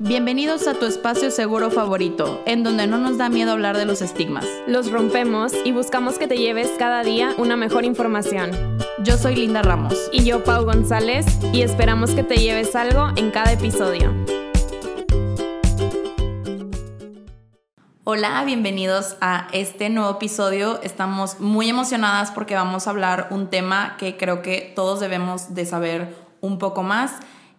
Bienvenidos a tu espacio seguro favorito, en donde no nos da miedo hablar de los estigmas. Los rompemos y buscamos que te lleves cada día una mejor información. Yo soy Linda Ramos. Y yo, Pau González, y esperamos que te lleves algo en cada episodio. Hola, bienvenidos a este nuevo episodio. Estamos muy emocionadas porque vamos a hablar un tema que creo que todos debemos de saber un poco más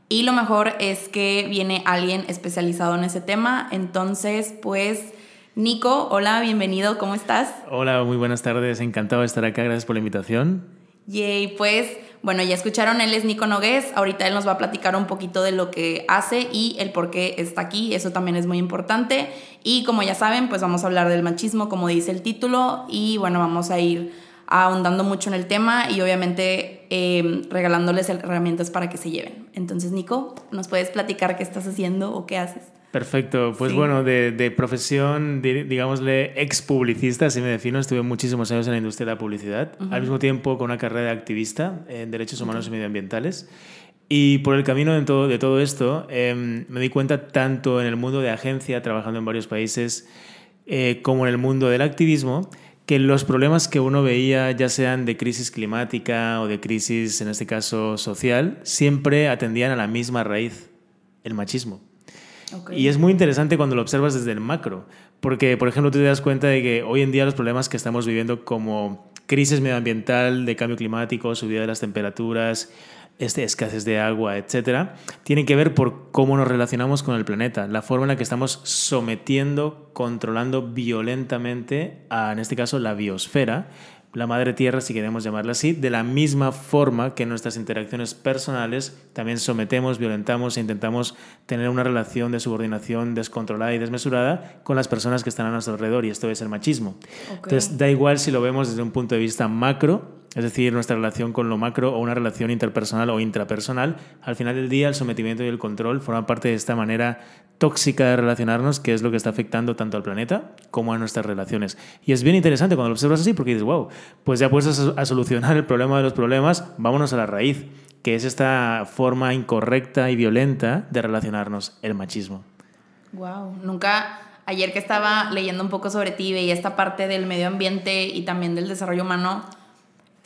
y lo mejor es que viene alguien especializado en ese tema. Entonces, pues, Nico, hola, bienvenido, ¿cómo estás? Hola, muy buenas tardes, encantado de estar acá, gracias por la invitación. Yay, pues, bueno, ya escucharon, él es Nico Nogués, ahorita él nos va a platicar un poquito de lo que hace y el por qué está aquí, eso también es muy importante. Y como ya saben, pues vamos a hablar del machismo, como dice el título, y bueno, vamos a ir ahondando mucho en el tema y obviamente em, regalándoles herramientas para que se lleven. Entonces, Nico, ¿nos puedes platicar qué estás haciendo o qué haces? Perfecto, pues bueno, de, de, profesión, digámosle, ex publicista, así me defino, estuve muchísimos años en la industria de la publicidad, al mismo tiempo con una carrera de activista en derechos humanos y medioambientales. Y por el camino de todo, de todo esto, em, me di cuenta tanto en el mundo de agencia, trabajando en varios países, eh, como en el mundo del activismo, que los problemas que uno veía, ya sean de crisis climática o de crisis, en este caso, social, siempre atendían a la misma raíz, el machismo. Y es muy interesante cuando lo observas desde el macro, porque, por ejemplo, tú te das cuenta de que hoy en día los problemas que estamos viviendo como crisis medioambiental, de cambio climático, subida de las temperaturas, este, escasez de agua, etcétera, tiene que ver por cómo nos relacionamos con el planeta, la forma en la que estamos sometiendo, controlando violentamente a, en este caso, la biosfera, la madre tierra, si queremos llamarla así, de la misma forma que en nuestras interacciones personales también sometemos, violentamos e intentamos tener una relación de subordinación descontrolada y desmesurada con las personas que están a nuestro alrededor, y esto es el machismo. Entonces, da igual si lo vemos desde un punto de vista macro, es decir, nuestra relación con lo macro o una relación interpersonal o intrapersonal, al final del día el sometimiento y el control forman parte de esta manera tóxica de relacionarnos, que es lo que está afectando tanto al planeta como a nuestras relaciones. Y es bien interesante cuando lo observas así, porque dices, wow, pues ya puedes a solucionar el problema de los problemas, vámonos a la raíz, que es esta forma incorrecta y violenta de relacionarnos, el machismo. Wow, nunca ayer que estaba leyendo un poco sobre ti y esta parte del medio ambiente y también del desarrollo humano,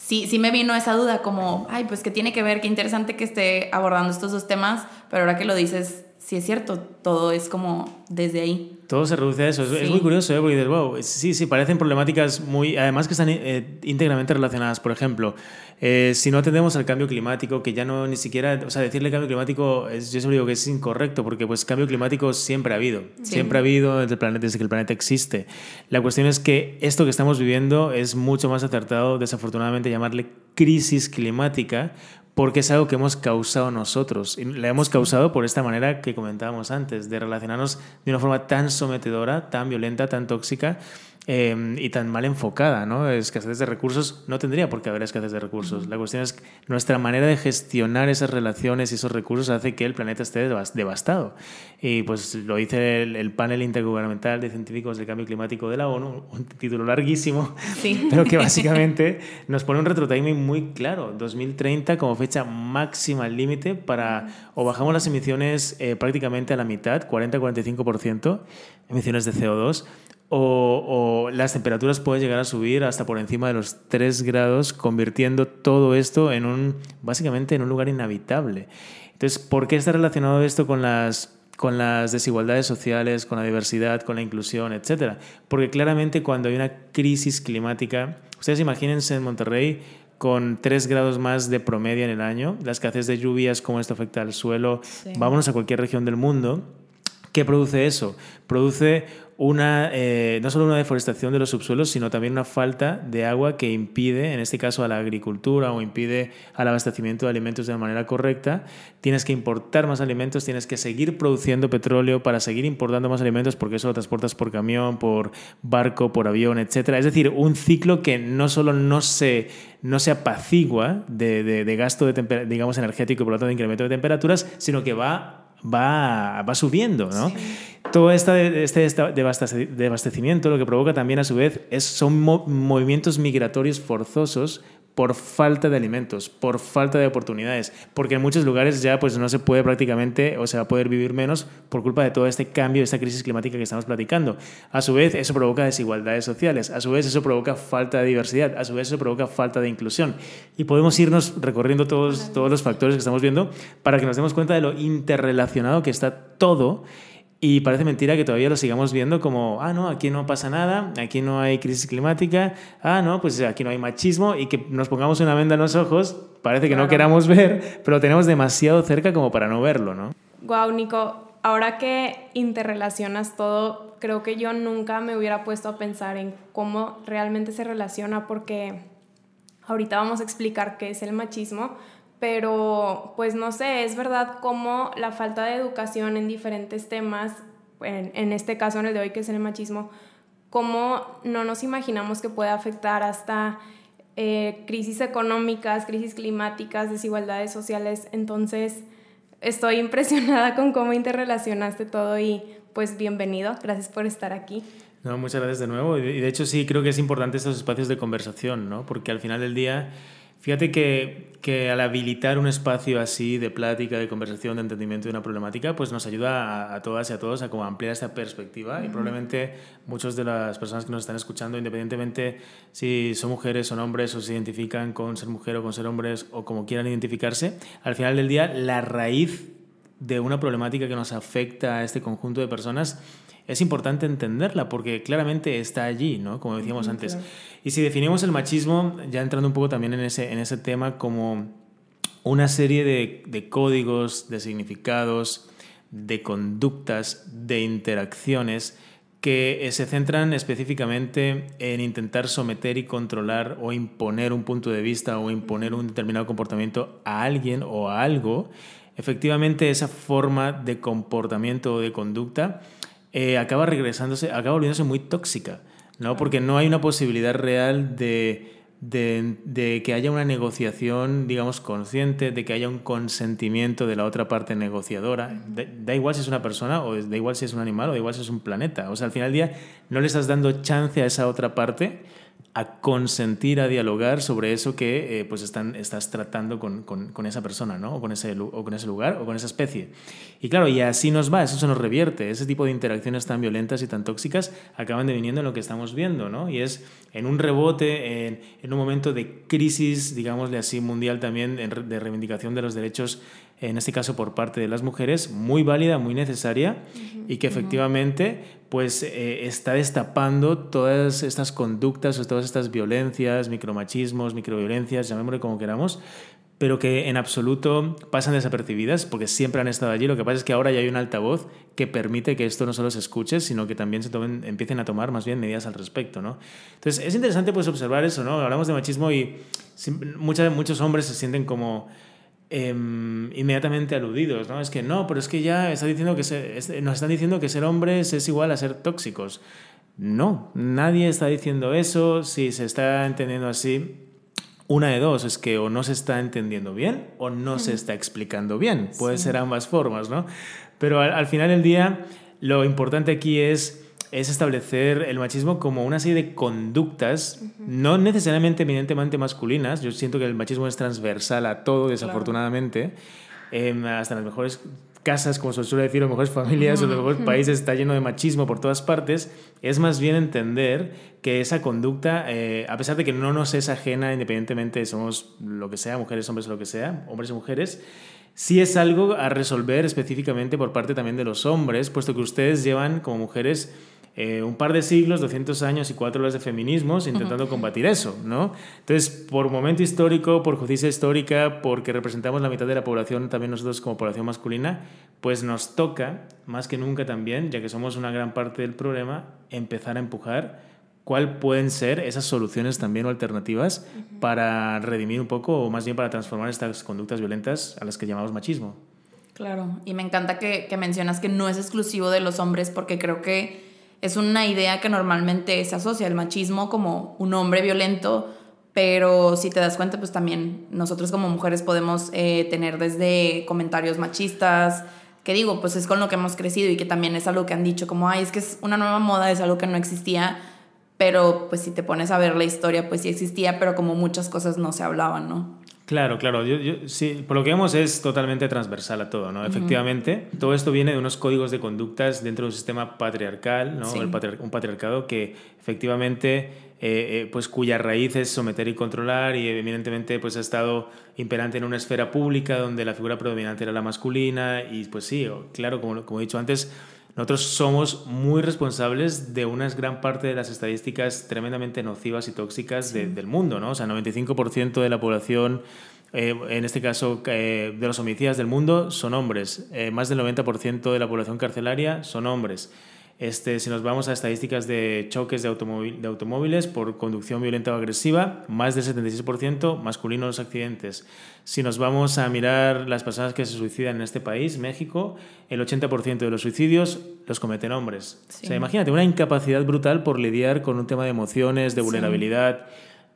sí, sí me vino esa duda como, ay, pues qué tiene que ver, qué interesante que esté abordando estos dos temas, pero ahora que lo dices, sí es cierto, todo es como desde ahí. Todo se reduce a eso. Es, muy curioso, ¿eh? porque dices, wow, sí, sí, parecen problemáticas muy, además que están eh, íntegramente relacionadas. Por ejemplo, eh, si no atendemos al cambio climático, que ya no ni siquiera, o sea, decirle cambio climático, es, yo siempre digo que es incorrecto, porque pues cambio climático siempre ha habido, siempre ha habido desde, el planeta, desde que el planeta existe. La cuestión es que esto que estamos viviendo es mucho más acertado, desafortunadamente, llamarle crisis climática, porque es algo que hemos causado nosotros. Y la hemos causado por esta manera que comentábamos antes, de relacionarnos de una forma tan sometedora, tan violenta, tan tóxica, Em, y tan mal enfocada, ¿no? Escasez de recursos, no tendría por qué haber escasez de recursos. La cuestión es que nuestra manera de gestionar esas relaciones y esos recursos hace que el planeta esté devastado. Y pues lo dice el, panel intergubernamental de científicos del cambio climático de la ONU, un título larguísimo, pero que básicamente nos pone un retrotiming muy claro, 2030 como fecha máxima límite para o bajamos las emisiones eh, prácticamente a la mitad, 40-45% emisiones de CO2, o, las temperaturas pueden llegar a subir hasta por encima de los 3 grados, convirtiendo todo esto en un, básicamente en un lugar inhabitable. Entonces, ¿por qué está relacionado esto con las, con las desigualdades sociales, con la diversidad, con la inclusión, etcétera? Porque claramente cuando hay una crisis climática, ustedes imagínense en Monterrey con 3 grados más de promedio en el año, la escasez de lluvias, cómo esto afecta al suelo, vámonos a cualquier región del mundo. ¿Qué produce eso? Produce una, eh, no solo una deforestación de los subsuelos, sino también una falta de agua que impide, en este caso a la agricultura o impide al abastecimiento de alimentos de manera correcta. Tienes que importar más alimentos, tienes que seguir produciendo petróleo para seguir importando más alimentos porque eso lo transportas por camión, por barco, por avión, etc. Es decir, un ciclo que no solo no se, no se apacigua de, de, gasto de digamos, energético y por lo tanto de incremento de temperaturas, sino que va, va, va subiendo. ¿no? todo este, este desabastecimiento lo que provoca también a su vez es, son movimientos migratorios forzosos por falta de alimentos, por falta de oportunidades, porque en muchos lugares ya pues no se puede prácticamente o se va a poder vivir menos por culpa de todo este cambio, esta crisis climática que estamos platicando. A su vez eso provoca desigualdades sociales, a su vez eso provoca falta de diversidad, a su vez eso provoca falta de inclusión y podemos irnos recorriendo todos, todos los factores que estamos viendo para que nos demos cuenta de lo interrelacionado que está todo y parece mentira que todavía lo sigamos viendo como, ah, no, aquí no pasa nada, aquí no hay crisis climática, ah, no, pues aquí no hay machismo y que nos pongamos una venda en los ojos, parece que no queramos ver, pero lo tenemos demasiado cerca como para no verlo, ¿no? Guau, Nico, ahora que interrelacionas todo, creo que yo nunca me hubiera puesto a pensar en cómo realmente se relaciona porque ahorita vamos a explicar qué es el machismo, pero pues no sé, es verdad cómo la falta de educación en diferentes temas, en, este caso en el de hoy que es el machismo, cómo no nos imaginamos que puede afectar hasta eh, crisis económicas, crisis climáticas, desigualdades sociales. Entonces, estoy impresionada con cómo interrelacionaste todo y pues bienvenido, gracias por estar aquí. No, muchas gracias de nuevo. Y de hecho sí creo que es importante estos espacios de conversación, ¿no? Porque al final del día Fíjate que, que, al habilitar un espacio así de plática, de conversación, de entendimiento de una problemática, pues nos ayuda a, todas y a todos a como ampliar esta perspectiva y probablemente muchas de las personas que nos están escuchando, independientemente si son mujeres, son hombres o se identifican con ser mujer o con ser hombres o como quieran identificarse, al final del día la raíz de una problemática que nos afecta a este conjunto de personas es importante entenderla porque claramente está allí, ¿no? Como decíamos antes. Y si definimos el machismo, ya entrando un poco también en ese, en ese tema, como una serie de, de códigos, de significados, de conductas, de interacciones que se centran específicamente en intentar someter y controlar o imponer un punto de vista o imponer un determinado comportamiento a alguien o a algo, efectivamente esa forma de comportamiento o de conducta eh, acaba regresándose, acaba volviéndose muy tóxica, ¿no? Porque no hay una posibilidad real de, de, que haya una negociación, digamos, consciente, de que haya un consentimiento de la otra parte negociadora. Da, igual si es una persona, o da igual si es un animal, o da igual si es un planeta. O sea, al final del día no le estás dando chance a esa otra parte a consentir, a dialogar sobre eso que eh, pues están, estás tratando con, con, con, esa persona, ¿no? O con, ese, o con ese lugar o con esa especie. Y claro, y así nos va, eso se nos revierte. Ese tipo de interacciones tan violentas y tan tóxicas acaban deviniendo en lo que estamos viendo, ¿no? Y es en un rebote, en, en un momento de crisis, digámosle así, mundial también, de reivindicación de los derechos en este caso por parte de las mujeres, muy válida, muy necesaria y que efectivamente pues eh, está destapando todas estas conductas o todas estas violencias, micromachismos, microviolencias, llamémosle como queramos, pero que en absoluto pasan desapercibidas porque siempre han estado allí. Lo que pasa es que ahora ya hay un altavoz que permite que esto no solo se escuche, sino que también se tomen, empiecen a tomar más bien medidas al respecto, ¿no? Entonces es interesante pues observar eso, ¿no? Hablamos de machismo y muchas, muchos hombres se sienten como Em, inmediatamente aludidos, ¿no? Es que no, pero es que ya está diciendo que nos están diciendo que ser hombres es igual a ser tóxicos. No, nadie está diciendo eso. Si se está entendiendo así, una de dos, es que o no se está entendiendo bien o no se está explicando bien. Puede ser ambas formas, ¿no? Pero al, al final del día, lo importante aquí es es establecer el machismo como una serie de conductas, no necesariamente eminentemente masculinas. Yo siento que el machismo es transversal a todo, desafortunadamente. Em, hasta las mejores casas, como se suele decir, las mejores familias o los mejores países está lleno de machismo por todas partes. Es más bien entender que esa conducta, eh, a pesar de que no nos es ajena, independientemente somos lo que sea, mujeres, hombres, lo que sea, hombres y mujeres, sí es algo a resolver específicamente por parte también de los hombres, puesto que ustedes llevan como mujeres eh, un par de siglos, 200 años y cuatro horas de feminismos intentando combatir eso, ¿no? Entonces, por momento histórico, por justicia histórica, porque representamos la mitad de la población, también nosotros como población masculina, pues nos toca, más que nunca también, ya que somos una gran parte del problema, empezar a empujar cuáles pueden ser esas soluciones también o alternativas para redimir un poco, o más bien para transformar estas conductas violentas a las que llamamos machismo. Claro, y me encanta que, que mencionas que no es exclusivo de los hombres, porque creo que es una idea que normalmente se asocia al machismo como un hombre violento, pero si te das cuenta, pues también nosotros como mujeres podemos eh, tener desde comentarios machistas, que digo, pues es con lo que hemos crecido y que también es algo que han dicho, como, ay, es que es una nueva moda, es algo que no existía, pero pues si te pones a ver la historia, pues sí existía, pero como muchas cosas no se hablaban, ¿no? Claro, claro. Yo, sí, por lo que vemos es totalmente transversal a todo, ¿no? Efectivamente, todo esto viene de unos códigos de conductas dentro de un sistema patriarcal, ¿no? un patriarcado que efectivamente, eh, eh, pues cuya raíz es someter y controlar y evidentemente pues ha estado imperante en una esfera pública donde la figura predominante era la masculina y pues sí, claro, como, como he dicho antes, nosotros somos muy responsables de una gran parte de las estadísticas tremendamente nocivas y tóxicas del mundo, ¿no? O sea, 95% de la población, eh, en este caso eh, de los homicidas del mundo, son hombres. Eh, más del 90% de la población carcelaria son hombres. Este, si nos vamos a estadísticas de choques de, de automóviles por conducción violenta o agresiva, más del 76% masculinos los accidentes. Si nos vamos a mirar las personas que se suicidan en este país, México, el 80% de los suicidios los cometen hombres. O sea, imagínate, una incapacidad brutal por lidiar con un tema de emociones, de vulnerabilidad.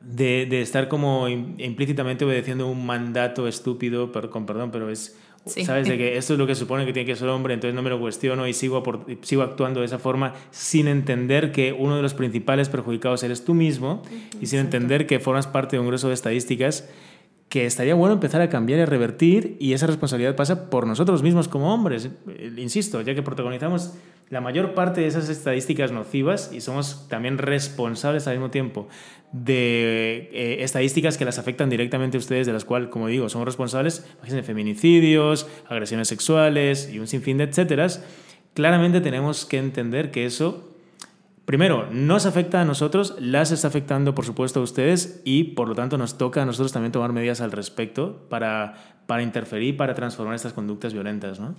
De, de, estar como implícitamente obedeciendo un mandato estúpido, con perdón, pero es ¿Sabes? De que esto es lo que supone que tiene que ser hombre, entonces no me lo cuestiono y sigo, sigo actuando de esa forma sin entender que uno de los principales perjudicados eres tú mismo y sin entender que formas parte de un grueso de estadísticas que estaría bueno empezar a cambiar y a revertir y esa responsabilidad pasa por nosotros mismos como hombres, eh, insisto, ya que protagonizamos la mayor parte de esas estadísticas nocivas y somos también responsables al mismo tiempo de eh, estadísticas que las afectan directamente a ustedes, de las cuales, como digo, somos responsables, de feminicidios, agresiones sexuales y un sinfín de etcéteras, claramente tenemos que entender que eso primero, nos afecta a nosotros, las está afectando, por supuesto, a ustedes y, por lo tanto, nos toca a nosotros también tomar medidas al respecto para, para interferir, para transformar estas conductas violentas, ¿no?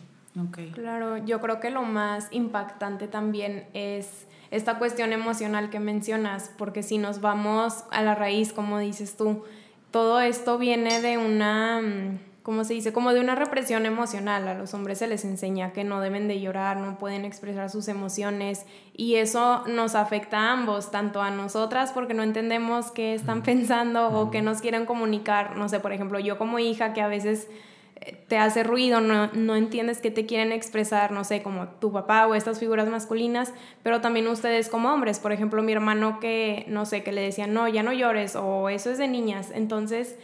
Okay. Claro, yo creo que lo más impactante también es esta cuestión emocional que mencionas, porque si nos vamos a la raíz, como dices tú, todo esto viene de una mm, ¿cómo se dice? Como de una represión emocional. A los hombres se les enseña que no deben de llorar, no pueden expresar sus emociones y eso nos afecta a ambos, tanto a nosotras porque no entendemos qué están pensando o qué nos quieren comunicar. No sé, por ejemplo, yo como hija que a veces te hace ruido, no, no entiendes qué te quieren expresar, no sé, como tu papá o estas figuras masculinas, pero también ustedes como hombres, por ejemplo, mi hermano que, no sé, que le decían, no, ya no llores o eso es de niñas, entonces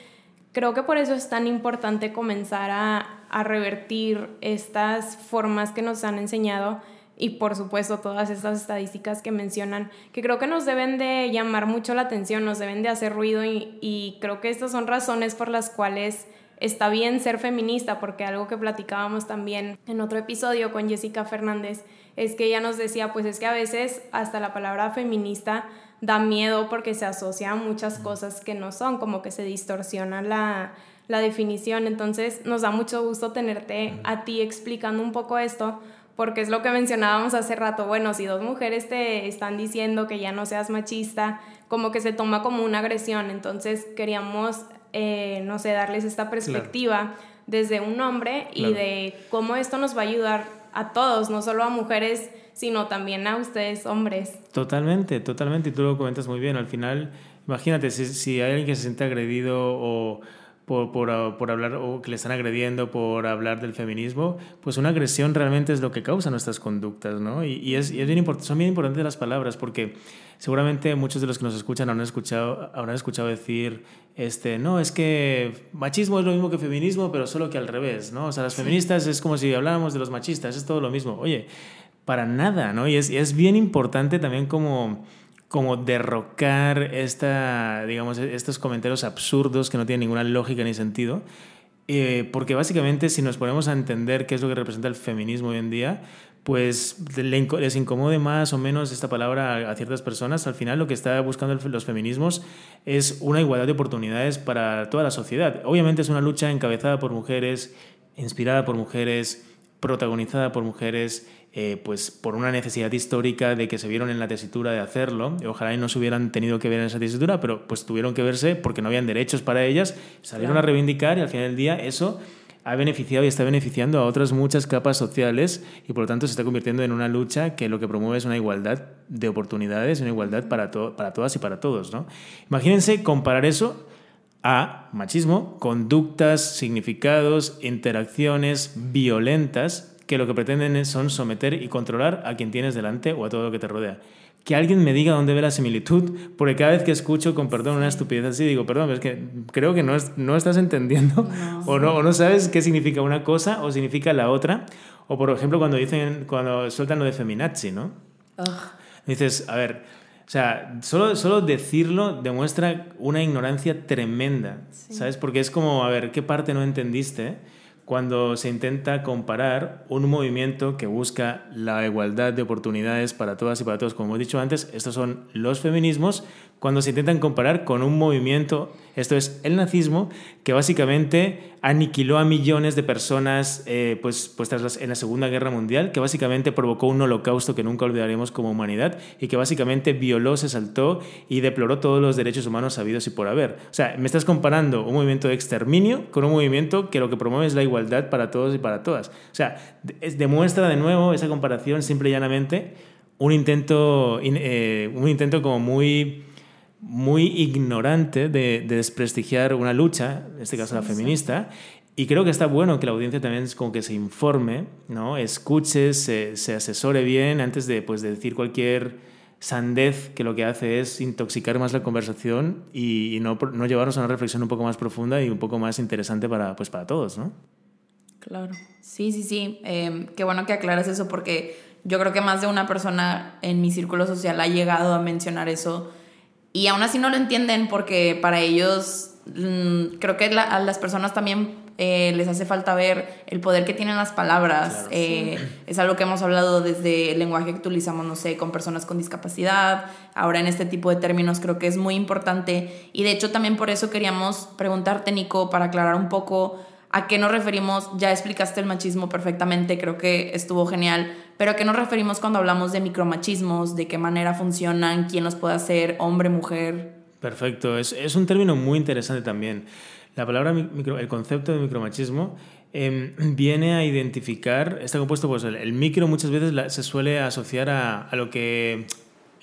creo que por eso es tan importante comenzar a, revertir estas formas que nos han enseñado y por supuesto todas estas estadísticas que mencionan, que creo que nos deben de llamar mucho la atención, nos deben de hacer ruido y, y, creo que estas son razones por las cuales está bien ser feminista, porque algo que platicábamos también en otro episodio con Jessica Fernández es que ella nos decía, pues es que a veces hasta la palabra feminista da miedo porque se asocia a muchas cosas que no son, como que se distorsiona la, definición. Entonces nos da mucho gusto tenerte a ti explicando un poco esto, porque es lo que mencionábamos hace rato. Bueno, si dos mujeres te están diciendo que ya no seas machista, como que se toma como una agresión. Entonces queríamos, eh, no sé, darles esta perspectiva desde un hombre y de cómo esto nos va a ayudar a todos, no solo a mujeres sino también a ustedes hombres. Totalmente, totalmente, y tú lo comentas muy bien. Al final, imagínate, si, si hay alguien que se siente agredido o por, por, por, hablar o que le están agrediendo por hablar del feminismo, pues una agresión realmente es lo que causa nuestras conductas, ¿no? Y, y es, y es bien importante, son bien importantes las palabras porque seguramente muchos de los que nos escuchan habrán escuchado, habrán escuchado decir, este, no, es que machismo es lo mismo que feminismo, pero solo que al revés, ¿no? O sea, las feministas es como si habláramos de los machistas, es todo lo mismo. Oye, para nada, ¿no? Y es, es bien importante también como, como derrocar esta, digamos, estos comentarios absurdos que no tienen ninguna lógica ni sentido. Eh, porque básicamente si nos ponemos a entender qué es lo que representa el feminismo hoy en día, pues les incomode más o menos esta palabra a ciertas personas, al final lo que está buscando los feminismos es una igualdad de oportunidades para toda la sociedad. Obviamente es una lucha encabezada por mujeres, inspirada por mujeres, protagonizada por mujeres, eh, pues por una necesidad histórica de que se vieron en la tesitura de hacerlo. ojalá y no se hubieran tenido que ver en esa tesitura, pero pues tuvieron que verse porque no habían derechos para ellas, salieron a reivindicar y al final del día eso ha beneficiado y está beneficiando a otras muchas capas sociales y por lo tanto se está convirtiendo en una lucha que lo que promueve es una igualdad de oportunidades, una igualdad para, para todas y para todos. ¿no? Imagínense comparar eso a machismo, conductas, significados, interacciones violentas que lo que pretenden son someter y controlar a quien tienes delante o a todo lo que te rodea. Que alguien me diga dónde ve la similitud, porque cada vez que escucho, con perdón, una estupidez así, digo, perdón, es que creo que no, no estás entendiendo o, no, o no sabes qué significa una cosa o significa la otra. O por ejemplo, cuando dicen, cuando sueltan lo de feminazi, ¿no? Dices, a ver, o sea, solo, solo decirlo demuestra una ignorancia tremenda, ¿sabes? Porque es como, a ver, ¿qué parte no entendiste? Cuando se intenta comparar un movimiento que busca la igualdad de oportunidades para todas y para todos. Como he dicho antes, estos son los feminismos, cuando se intentan comparar con un movimiento, esto es el nazismo, que básicamente aniquiló a millones de personas eh, pues, pues en la Segunda Guerra Mundial, que básicamente provocó un holocausto que nunca olvidaremos como humanidad y que básicamente violó, se saltó y deploró todos los derechos humanos habidos y por haber. O sea, me estás comparando un movimiento de exterminio con un movimiento que lo que promueve es la igualdad para todos y para todas. O sea, demuestra de nuevo esa comparación simple y llanamente un intento, eh, un intento como muy muy ignorante de, desprestigiar una lucha, en este caso la feminista, y creo que está bueno que la audiencia también es como que se informe, ¿no? escuche, se, asesore bien antes de, pues, de decir cualquier sandez que lo que hace es intoxicar más la conversación y, no, no, llevarnos a una reflexión un poco más profunda y un poco más interesante para, pues, para todos, ¿no? Claro, sí, sí, sí. Em, qué bueno que aclaras eso porque yo creo que más de una persona en mi círculo social ha llegado a mencionar eso y aún así no lo entienden porque para ellos mm, creo que a las personas también eh, les hace falta ver el poder que tienen las palabras. Eh, es algo que hemos hablado desde el lenguaje que utilizamos, no sé, con personas con discapacidad. Ahora en este tipo de términos creo que es muy importante. Y de hecho también por eso queríamos preguntarte, Nico, para aclarar un poco a qué nos referimos. Ya explicaste el machismo perfectamente, creo que estuvo genial pero ¿a qué nos referimos cuando hablamos de micromachismos? ¿De qué manera funcionan? ¿Quién los puede hacer? ¿Hombre, mujer? Perfecto, es, es un término muy interesante también. La palabra micro, el concepto de micromachismo em, viene a identificar, está compuesto, pues el, micro muchas veces se suele asociar a, a, lo que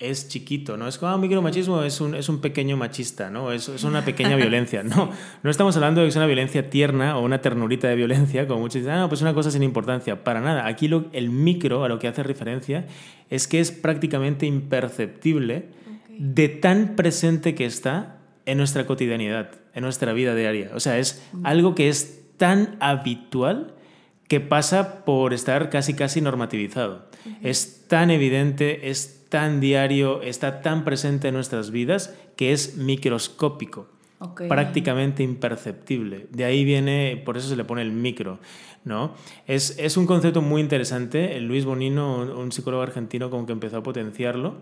es chiquito, ¿no? Es como, ah, micromachismo es un, es un pequeño machista, ¿no? Es, es una pequeña violencia. No, no estamos hablando de que es una violencia tierna o una ternurita de violencia, como muchos dicen, ah, pues una cosa sin importancia. Para nada. Aquí lo, el micro, a lo que hace referencia, es que es prácticamente imperceptible de tan presente que está en nuestra cotidianidad, en nuestra vida diaria. O sea, es algo que es tan habitual que pasa por estar casi casi normativizado. Es tan evidente, es tan diario, está tan presente en nuestras vidas que es microscópico, prácticamente imperceptible. De ahí viene, por eso se le pone el micro. ¿no? Es, es un concepto muy interesante. Luis Bonino, un psicólogo argentino, como que empezó a potenciarlo.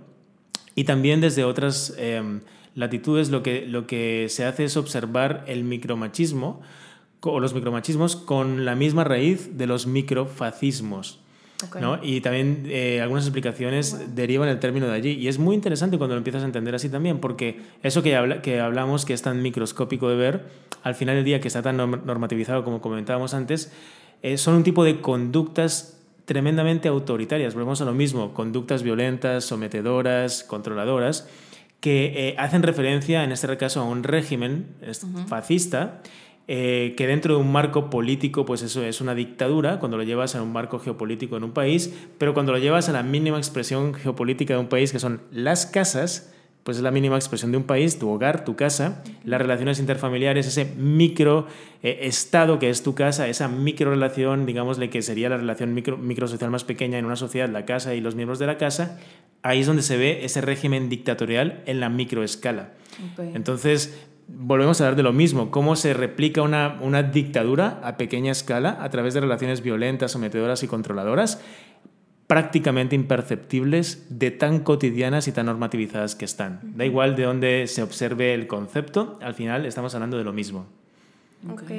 Y también desde otras em, latitudes lo que, lo que se hace es observar el micromachismo o los micromachismos con la misma raíz de los microfascismos. ¿No? Y también eh, algunas explicaciones derivan el término de allí. Y es muy interesante cuando lo empiezas a entender así también, porque eso que, habla, que hablamos, que es tan microscópico de ver, al final del día que está tan normativizado como comentábamos antes, eh, son un tipo de conductas tremendamente autoritarias. Volvemos a lo mismo, conductas violentas, sometedoras, controladoras, que eh, hacen referencia, en este caso, a un régimen fascista eh, que dentro de un marco político, pues eso es una dictadura, cuando lo llevas a un marco geopolítico en un país, pero cuando lo llevas a la mínima expresión geopolítica de un país, que son las casas, pues es la mínima expresión de un país, tu hogar, tu casa, las relaciones interfamiliares, ese micro eh, estado que es tu casa, esa micro relación, digámosle que sería la relación micro, microsocial más pequeña en una sociedad, la casa y los miembros de la casa, ahí es donde se ve ese régimen dictatorial en la microescala. Entonces, volvemos a hablar de lo mismo, cómo se replica una, una, dictadura a pequeña escala a través de relaciones violentas, sometedoras y controladoras, prácticamente imperceptibles de tan cotidianas y tan normativizadas que están. Da igual de dónde se observe el concepto, al final estamos hablando de lo mismo. Ok,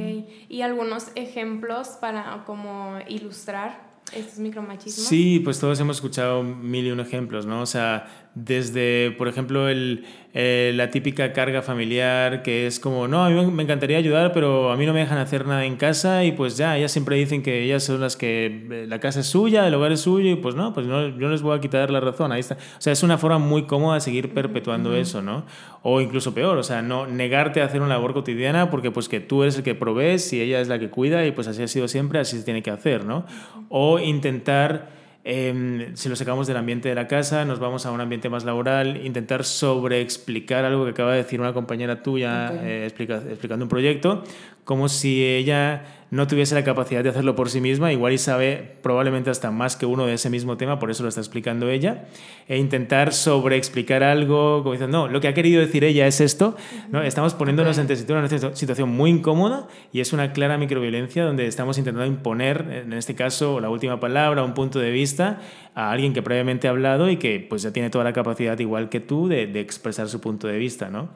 y algunos ejemplos para como ilustrar estos micromachismos. Sí, pues todos hemos escuchado mil y un ejemplos, ¿no? O sea, desde, por ejemplo, el, eh, la típica carga familiar que es como, no, a mí me encantaría ayudar, pero a mí no me dejan hacer nada en casa y pues ya, ellas siempre dicen que ellas son las que eh, la casa es suya, el hogar es suyo y pues no, pues no, yo no les voy a quitar la razón, ahí está. O sea, es una forma muy cómoda de seguir perpetuando eso, ¿no? O incluso peor, o sea, no negarte a hacer una labor cotidiana porque pues que tú eres el que provees y ella es la que cuida y pues así ha sido siempre, así se tiene que hacer, ¿no? O intentar Em, si lo sacamos del ambiente de la casa, nos vamos a un ambiente más laboral, intentar sobreexplicar algo que acaba de decir una compañera tuya eh, explicando un proyecto, como si ella no tuviese la capacidad de hacerlo por sí misma, igual y sabe probablemente hasta más que uno de ese mismo tema, por eso lo está explicando ella, e intentar sobreexplicar algo, como diciendo, no, lo que ha querido decir ella es esto, ¿no? estamos poniéndonos ante una situación muy incómoda y es una clara microviolencia donde estamos intentando imponer, en este caso, la última palabra, un punto de vista a alguien que previamente ha hablado y que pues ya tiene toda la capacidad, igual que tú, de, de expresar su punto de vista, ¿no?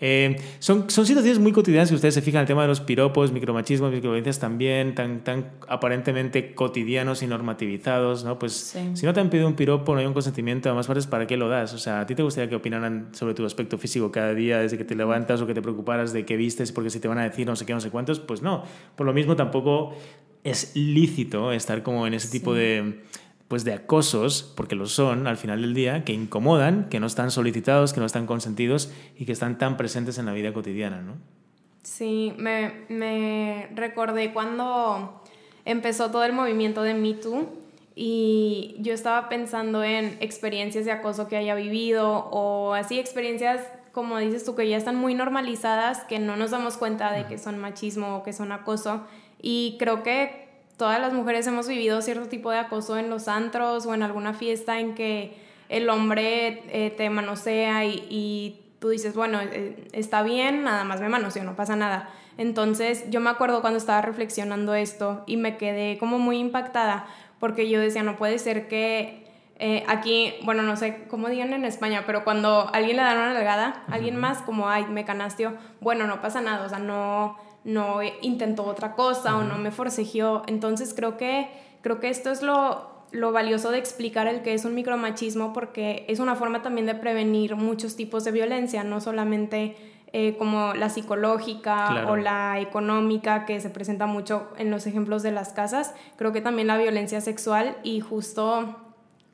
Eh, son, son situaciones muy cotidianas que ustedes se fijan, el tema de los piropos, micromachismos, microviolencias también, tan, tan aparentemente cotidianos y normativizados, ¿no? Pues si no te han pedido un piropo, no hay un consentimiento, además partes, ¿para qué lo das? O sea, ¿a ti te gustaría que opinaran sobre tu aspecto físico cada día desde que te levantas o que te preocuparas de qué vistes porque si te van a decir no sé qué, no sé cuántos? Pues no. Por lo mismo tampoco es lícito estar como en ese tipo de pues de acosos, porque lo son al final del día, que incomodan, que no están solicitados, que no están consentidos y que están tan presentes en la vida cotidiana, ¿no? Sí, me, me recordé cuando empezó todo el movimiento de Me Too y yo estaba pensando en experiencias de acoso que haya vivido o así experiencias como dices tú que ya están muy normalizadas que no nos damos cuenta de que son machismo o que son acoso y creo que todas las mujeres hemos vivido cierto tipo de acoso en los antros o en alguna fiesta en que el hombre eh, te manosea y, tú dices, bueno, eh, está bien, nada más me manoseo, no pasa nada. Entonces yo me acuerdo cuando estaba reflexionando esto y me quedé como muy impactada porque yo decía, no puede ser que eh, aquí, bueno, no sé cómo digan en España, pero cuando alguien le da una legada, alguien más como, ay, me canasteó, bueno, no pasa nada, o sea, no no intentó otra cosa o no me forcejeó. Entonces creo que, creo que esto es lo, lo valioso de explicar el que es un micromachismo porque es una forma también de prevenir muchos tipos de violencia, no solamente eh, como la psicológica o la económica que se presenta mucho en los ejemplos de las casas, creo que también la violencia sexual y justo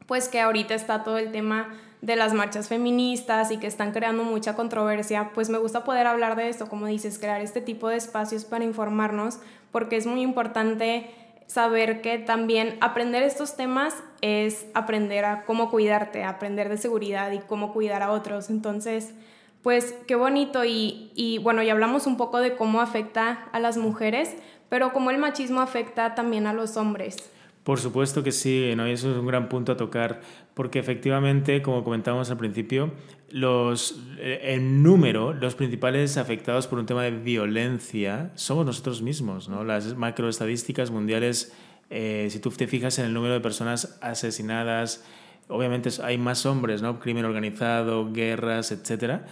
pues que ahorita está todo el tema de las marchas feministas y que están creando mucha controversia, pues me gusta poder hablar de esto, como dices, crear este tipo de espacios para informarnos, porque es muy importante saber que también aprender estos temas es aprender a cómo cuidarte, aprender de seguridad y cómo cuidar a otros. Entonces, pues qué bonito y, bueno, ya hablamos un poco de cómo afecta a las mujeres, pero cómo el machismo afecta también a los hombres. Por supuesto que sí, ¿no? eso es un gran punto a tocar, porque efectivamente, como comentábamos al principio, los, eh, en número, los principales afectados por un tema de violencia somos nosotros mismos. ¿no? Las macroestadísticas mundiales, eh, si tú te fijas en el número de personas asesinadas, obviamente hay más hombres, ¿no? crimen organizado, guerras, etcétera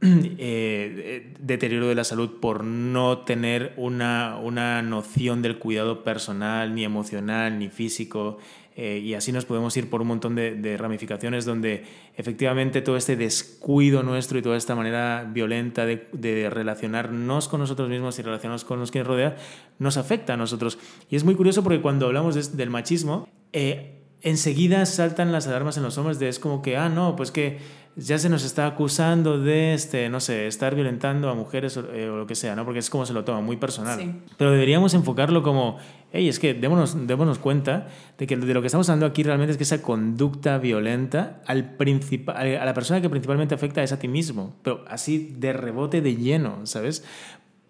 Eh, deterioro de la salud por no tener una, una, noción del cuidado personal, ni emocional, ni físico. Eh, y así nos podemos ir por un montón de, ramificaciones donde efectivamente todo este descuido nuestro y toda esta manera violenta de, relacionarnos con nosotros mismos y relacionarnos con los que nos rodean nos afecta a nosotros. Y es muy curioso porque cuando hablamos del machismo, eh, enseguida saltan las alarmas en los hombres de es como que, ah, no, pues que ya se nos está acusando de, este, no sé, estar violentando a mujeres eh, o, lo que sea, ¿no? Porque es como se lo toma, muy personal. Pero deberíamos enfocarlo como, hey, es que démonos, démonos cuenta de que de lo que estamos hablando aquí realmente es que esa conducta violenta al a la persona que principalmente afecta es a ti mismo, pero así de rebote de lleno, ¿sabes?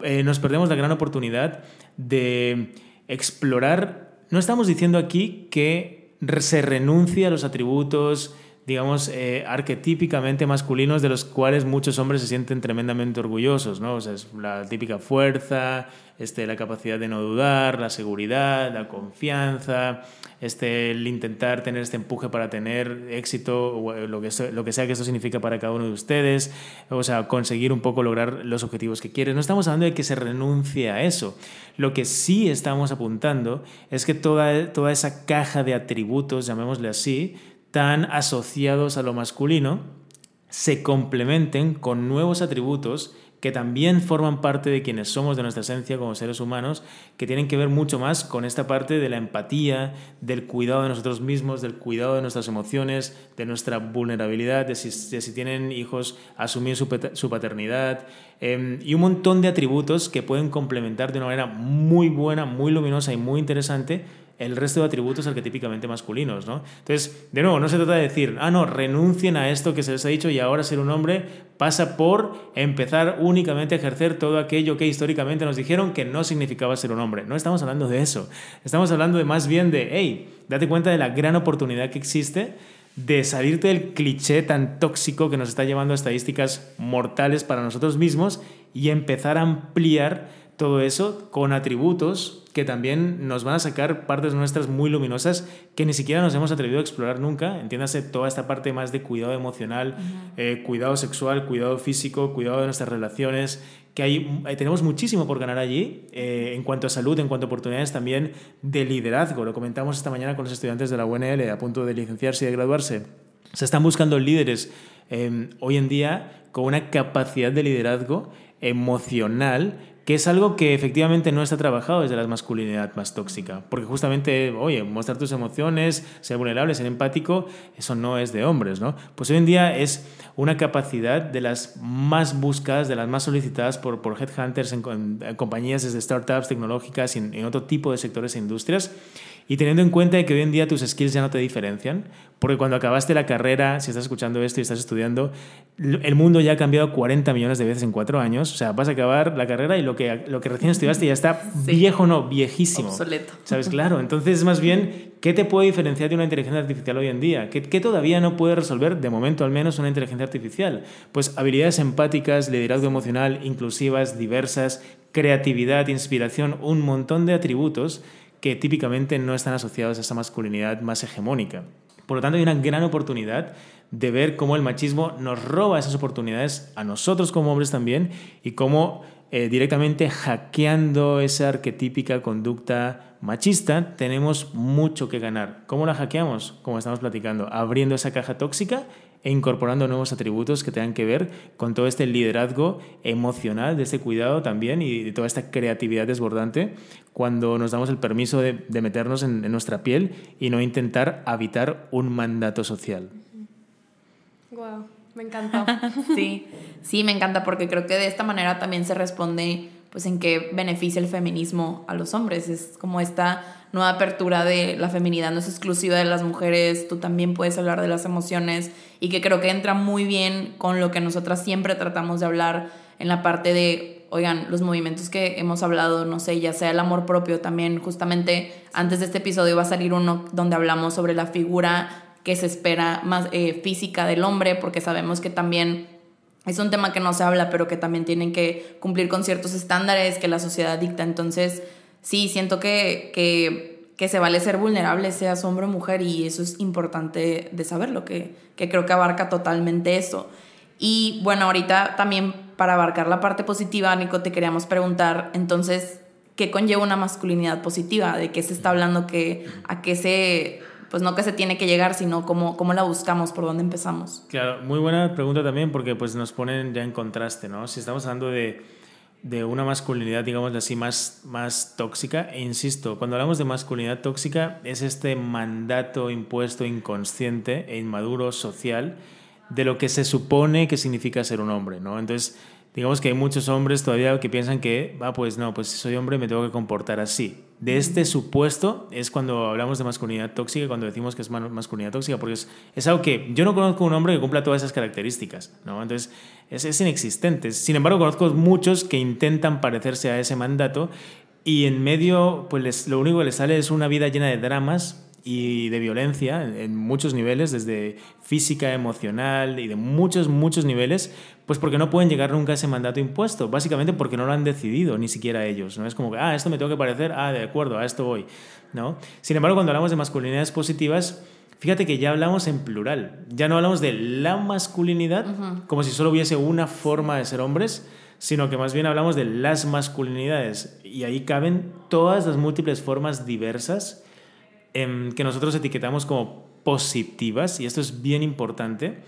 Eh, nos perdemos la gran oportunidad de explorar, no estamos diciendo aquí que se renuncie a los atributos, digamos, eh, arquetípicamente masculinos de los cuales muchos hombres se sienten tremendamente orgullosos, ¿no? O sea, es la típica fuerza, este, la capacidad de no dudar, la seguridad, la confianza, este, el intentar tener este empuje para tener éxito, o eh, lo que, sea que eso significa para cada uno de ustedes, o sea, conseguir un poco lograr los objetivos que quieres. No estamos hablando de que se renuncie a eso. Lo que sí estamos apuntando es que toda, toda esa caja de atributos, llamémosle así, tan asociados a lo masculino se complementen con nuevos atributos que también forman parte de quienes somos, de nuestra esencia como seres humanos, que tienen que ver mucho más con esta parte de la empatía, del cuidado de nosotros mismos, del cuidado de nuestras emociones, de nuestra vulnerabilidad, de si, tienen hijos, asumir su, paternidad, em, y un montón de atributos que pueden complementar de una manera muy buena, muy luminosa y muy interesante el resto de atributos arquetípicamente masculinos, ¿no? Entonces, de nuevo, no se trata de decir, ah, no, renuncien a esto que se les ha dicho y ahora ser un hombre pasa por empezar únicamente a ejercer todo aquello que históricamente nos dijeron que no significaba ser un hombre. No estamos hablando de eso. Estamos hablando de más bien de, hey, date cuenta de la gran oportunidad que existe de salirte del cliché tan tóxico que nos está llevando a estadísticas mortales para nosotros mismos y empezar a ampliar todo eso con atributos que también nos van a sacar partes nuestras muy luminosas que ni siquiera nos hemos atrevido a explorar nunca. Entiéndase toda esta parte más de cuidado emocional, eh, cuidado sexual, cuidado físico, cuidado de nuestras relaciones, que hay, tenemos muchísimo por ganar allí eh, en cuanto a salud, en cuanto a oportunidades también de liderazgo. Lo comentamos esta mañana con los estudiantes de la UNL a punto de licenciarse y de graduarse. Se están buscando líderes eh, hoy en día con una capacidad de liderazgo emocional que es algo que efectivamente no está trabajado desde la masculinidad más tóxica, porque justamente, oye, mostrar tus emociones, ser vulnerable, ser empático, eso no es de hombres, ¿no? Pues hoy en día es una capacidad de las más buscadas, de las más solicitadas por, por headhunters en, compañías desde startups tecnológicas y en, en otro tipo de sectores e industrias, y teniendo en cuenta que hoy en día tus skills ya no te diferencian, porque cuando acabaste la carrera, si estás escuchando esto y estás estudiando, el mundo ya ha cambiado 40 millones de veces en cuatro años. O sea, vas a acabar la carrera y lo que, lo que recién estudiaste ya está viejo, no, viejísimo. Obsoleto. ¿Sabes? Claro. Entonces, más bien, ¿qué te puede diferenciar de una inteligencia artificial hoy en día? ¿Qué, ¿Qué, todavía no puede resolver, de momento al menos, una inteligencia artificial? Pues habilidades empáticas, liderazgo emocional, inclusivas, diversas, creatividad, inspiración, un montón de atributos que típicamente no están asociados a esa masculinidad más hegemónica. Por lo tanto, hay una gran oportunidad de ver cómo el machismo nos roba esas oportunidades a nosotros como hombres también y cómo eh, directamente hackeando esa arquetípica conducta machista tenemos mucho que ganar. ¿Cómo la hackeamos? Como estamos platicando, abriendo esa caja tóxica e incorporando nuevos atributos que tengan que ver con todo este liderazgo emocional, de este cuidado también y de toda esta creatividad desbordante cuando nos damos el permiso de, meternos en, nuestra piel y no intentar habitar un mandato social. Wow, me encantó. sí, sí, me encanta porque creo que de esta manera también se responde pues en qué beneficia el feminismo a los hombres. Es como esta nueva apertura de la feminidad no es exclusiva de las mujeres, tú también puedes hablar de las emociones y que creo que entra muy bien con lo que nosotras siempre tratamos de hablar en la parte de, oigan, los movimientos que hemos hablado, no sé, ya sea el amor propio también, justamente antes de este episodio va a salir uno donde hablamos sobre la figura que se espera más eh, física del hombre, porque sabemos que también es un tema que no se habla, pero que también tienen que cumplir con ciertos estándares que la sociedad dicta. Entonces, sí, siento que, que, que se vale ser vulnerable, seas hombre o mujer, y eso es importante de saberlo, que, que creo que abarca totalmente eso. Y bueno, ahorita también para abarcar la parte positiva, Nico, te queríamos preguntar, entonces, ¿qué conlleva una masculinidad positiva? ¿De qué se está hablando? Que, ¿A qué se pues no que se tiene que llegar, sino cómo, cómo la buscamos, por dónde empezamos. Claro, muy buena pregunta también porque pues nos ponen ya en contraste, ¿no? Si estamos hablando de, de una masculinidad, digamos así, más, más tóxica, e insisto, cuando hablamos de masculinidad tóxica es este mandato impuesto inconsciente e inmaduro social de lo que se supone que significa ser un hombre, ¿no? Entonces, digamos que hay muchos hombres todavía que piensan que, ah, pues no, pues si soy hombre me tengo que comportar así. De este supuesto es cuando hablamos de masculinidad tóxica, cuando decimos que es masculinidad tóxica, porque es, es algo que yo no conozco un hombre que cumpla todas esas características, ¿no? Entonces, es, es inexistente. Sin embargo, conozco muchos que intentan parecerse a ese mandato y en medio, pues lo único que les sale es una vida llena de dramas, y de violencia en muchos niveles, desde física, emocional y de muchos, muchos niveles, pues porque no pueden llegar nunca a ese mandato impuesto, básicamente porque no lo han decidido ni siquiera ellos, ¿no? Es como que, ah, esto me tengo que parecer, ah, de acuerdo, a esto voy, ¿no? Sin embargo, cuando hablamos de masculinidades positivas, fíjate que ya hablamos en plural, ya no hablamos de la masculinidad como si solo hubiese una forma de ser hombres, sino que más bien hablamos de las masculinidades y ahí caben todas las múltiples formas diversas Em, que nosotros etiquetamos como positivas, y esto es bien importante,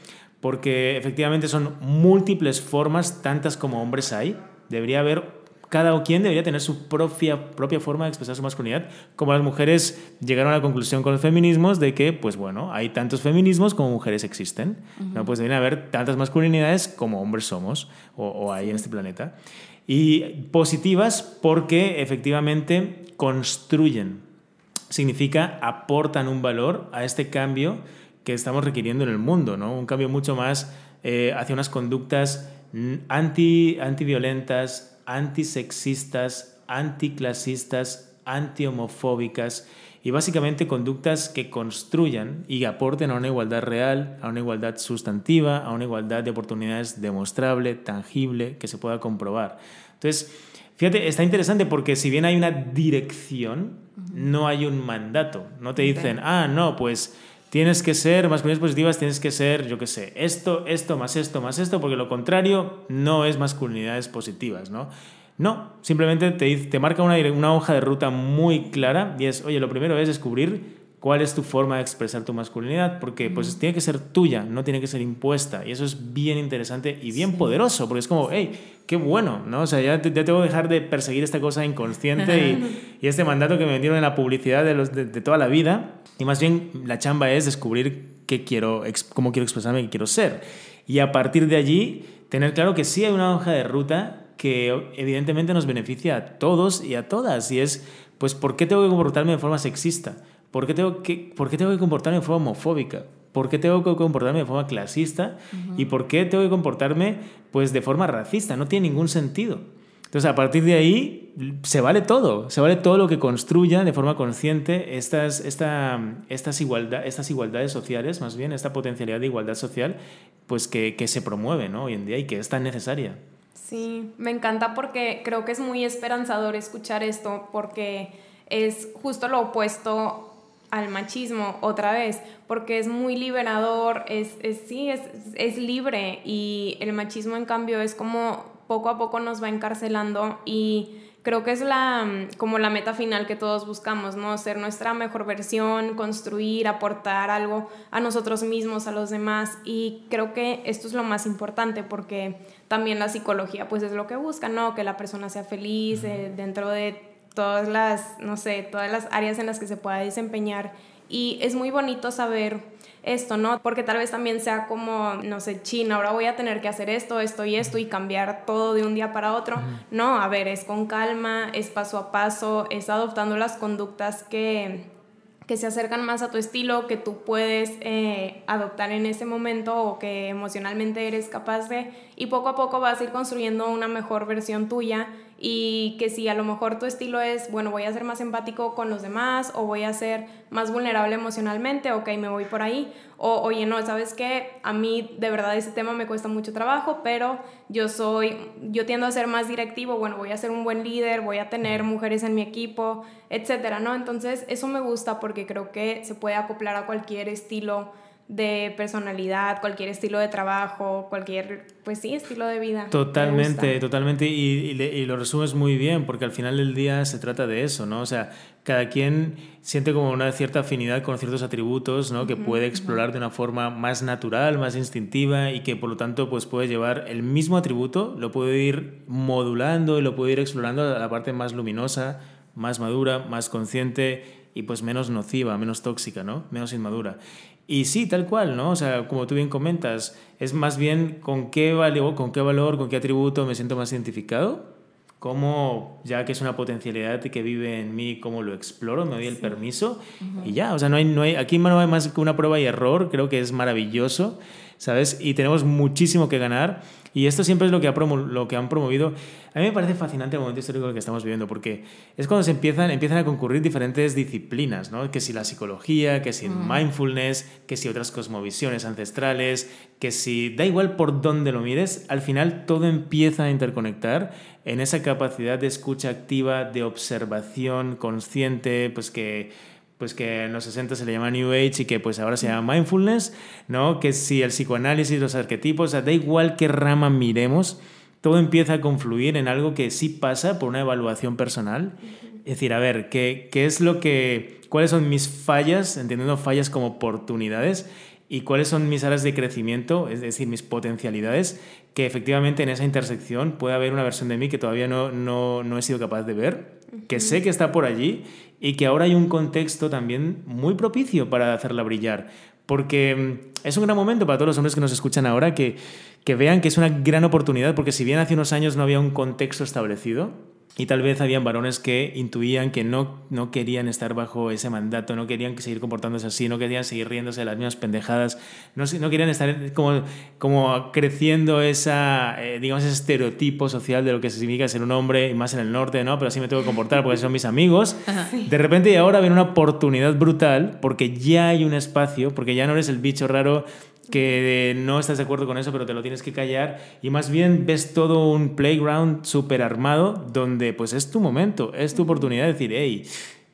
porque efectivamente son múltiples formas, tantas como hombres hay. Debería haber, cada quien debería tener su propia, propia forma de expresar su masculinidad, como las mujeres llegaron a la conclusión con los feminismos de que, pues bueno, hay tantos feminismos como mujeres existen, ¿no? Pues deberían haber tantas masculinidades como hombres somos, o, o hay en este planeta. Y positivas porque efectivamente construyen significa aportan un valor a este cambio que estamos requiriendo en el mundo, ¿no? Un cambio mucho más eh, hacia unas conductas anti, antiviolentas, antisexistas, anticlasistas, antihomofóbicas y básicamente conductas que construyan y aporten a una igualdad real, a una igualdad sustantiva, a una igualdad de oportunidades demostrable, tangible, que se pueda comprobar. Entonces, fíjate, está interesante porque si bien hay una dirección, no hay un mandato. No te dicen, ah, no, pues tienes que ser masculinidades positivas, tienes que ser, yo qué sé, esto, esto, más esto, más esto, porque lo contrario no es masculinidades positivas, ¿no? No, simplemente te, te marca una, una hoja de ruta muy clara y es, oye, lo primero es descubrir cuál es tu forma de expresar tu masculinidad, porque pues tiene que ser tuya, no tiene que ser impuesta. Y eso es bien interesante y bien poderoso, porque es como, hey, qué bueno, ¿no? O sea, ya, ya tengo que dejar de perseguir esta cosa inconsciente y, y, este mandato que me vendieron en la publicidad de, los, de, de, toda la vida. Y más bien la chamba es descubrir qué quiero, cómo quiero expresarme, qué quiero ser. Y a partir de allí, tener claro que sí hay una hoja de ruta que evidentemente nos beneficia a todos y a todas. Y es, pues, ¿por qué tengo que comportarme de forma sexista? ¿Por qué tengo que, por qué tengo que comportarme de forma homofóbica? ¿Por qué tengo que comportarme de forma clasista? ¿Y por qué tengo que comportarme pues, de forma racista? No tiene ningún sentido. Entonces, a partir de ahí, se vale todo, se vale todo lo que construya de forma consciente estas, esta, estas, igualdad, estas igualdades sociales, más bien esta potencialidad de igualdad social, pues que, que se promueve ¿no? hoy en día y que es tan necesaria. Sí, me encanta porque creo que es muy esperanzador escuchar esto porque es justo lo opuesto al machismo otra vez, porque es muy liberador, es, es sí, es, es, libre y el machismo en cambio es como poco a poco nos va encarcelando y creo que es la, como la meta final que todos buscamos, ¿no? Ser nuestra mejor versión, construir, aportar algo a nosotros mismos, a los demás y creo que esto es lo más importante porque también la psicología pues es lo que busca, ¿no? Que la persona sea feliz eh, dentro de todas las, no sé, todas las áreas en las que se pueda desempeñar. Y es muy bonito saber esto, ¿no? Porque tal vez también sea como, no sé, China, ahora voy a tener que hacer esto, esto y esto y cambiar todo de un día para otro. No, a ver, es con calma, es paso a paso, es adoptando las conductas que, que se acercan más a tu estilo, que tú puedes eh, adoptar en ese momento o que emocionalmente eres capaz de, y poco a poco vas a ir construyendo una mejor versión tuya y que si a lo mejor tu estilo es, bueno, voy a ser más empático con los demás o voy a ser más vulnerable emocionalmente, ok, me voy por ahí. O, oye, no, ¿sabes qué? A mí de verdad ese tema me cuesta mucho trabajo, pero yo soy, yo tiendo a ser más directivo, bueno, voy a ser un buen líder, voy a tener mujeres en mi equipo, etcétera, ¿no? Entonces, eso me gusta porque creo que se puede acoplar a cualquier estilo de personalidad, cualquier estilo de trabajo, cualquier, pues sí, estilo de vida. Totalmente, totalmente, y, y, lo resumes muy bien, porque al final del día se trata de eso, ¿no? O sea, cada quien siente como una cierta afinidad con ciertos atributos, ¿no? Que puede explorar de una forma más natural, más instintiva, y que por lo tanto, pues puede llevar el mismo atributo, lo puede ir modulando y lo puede ir explorando a la parte más luminosa, más madura, más consciente y pues menos nociva, menos tóxica, ¿no? Menos inmadura. Y sí, tal cual, ¿no? O sea, como tú bien comentas, es más bien con qué valor, con qué valor, con qué atributo me siento más identificado, cómo, ya que es una potencialidad que vive en mí, cómo lo exploro, me doy el permiso y ya, o sea, no hay, no hay, aquí no hay más que una prueba y error, creo que es maravilloso, ¿sabes? Y tenemos muchísimo que ganar y esto siempre es lo que, ha lo que han promovido. A mí me parece fascinante el momento histórico que estamos viviendo, porque es cuando se empiezan, empiezan a concurrir diferentes disciplinas, ¿no? Que si la psicología, que si el mindfulness, que si otras cosmovisiones ancestrales, que si da igual por dónde lo mires, al final todo empieza a interconectar en esa capacidad de escucha activa, de observación consciente, pues que pues que en los 60 se le llama New Age y que pues ahora se llama mindfulness, ¿no? Que si el psicoanálisis, los arquetipos, da igual qué rama miremos, todo empieza a confluir en algo que sí pasa por una evaluación personal. Es decir, a ver, ¿qué, qué es lo que, cuáles son mis fallas, entendiendo fallas como oportunidades, y cuáles son mis áreas de crecimiento, es decir, mis potencialidades, que efectivamente en esa intersección puede haber una versión de mí que todavía no, no, no he sido capaz de ver, que sé que está por allí y que ahora hay un contexto también muy propicio para hacerla brillar. Porque mm, es un gran momento para todos los hombres que nos escuchan ahora que, que vean que es una gran oportunidad, porque si bien hace unos años no había un contexto establecido, y tal vez habían varones que intuían que no, no querían estar bajo ese mandato, no querían seguir comportándose así, no querían seguir riéndose de las mismas pendejadas, no, no querían estar como, como creciendo esa, eh, digamos, ese estereotipo social de lo que significa ser un hombre, y más en el norte, ¿no? Pero así me tengo que comportar porque son mis amigos. De repente y ahora ven una oportunidad brutal porque ya hay un espacio, porque ya no eres el bicho raro que no estás de acuerdo con eso, pero te lo tienes que callar y más bien ves todo un playground súper armado donde pues es tu momento, es tu oportunidad de decir, hey,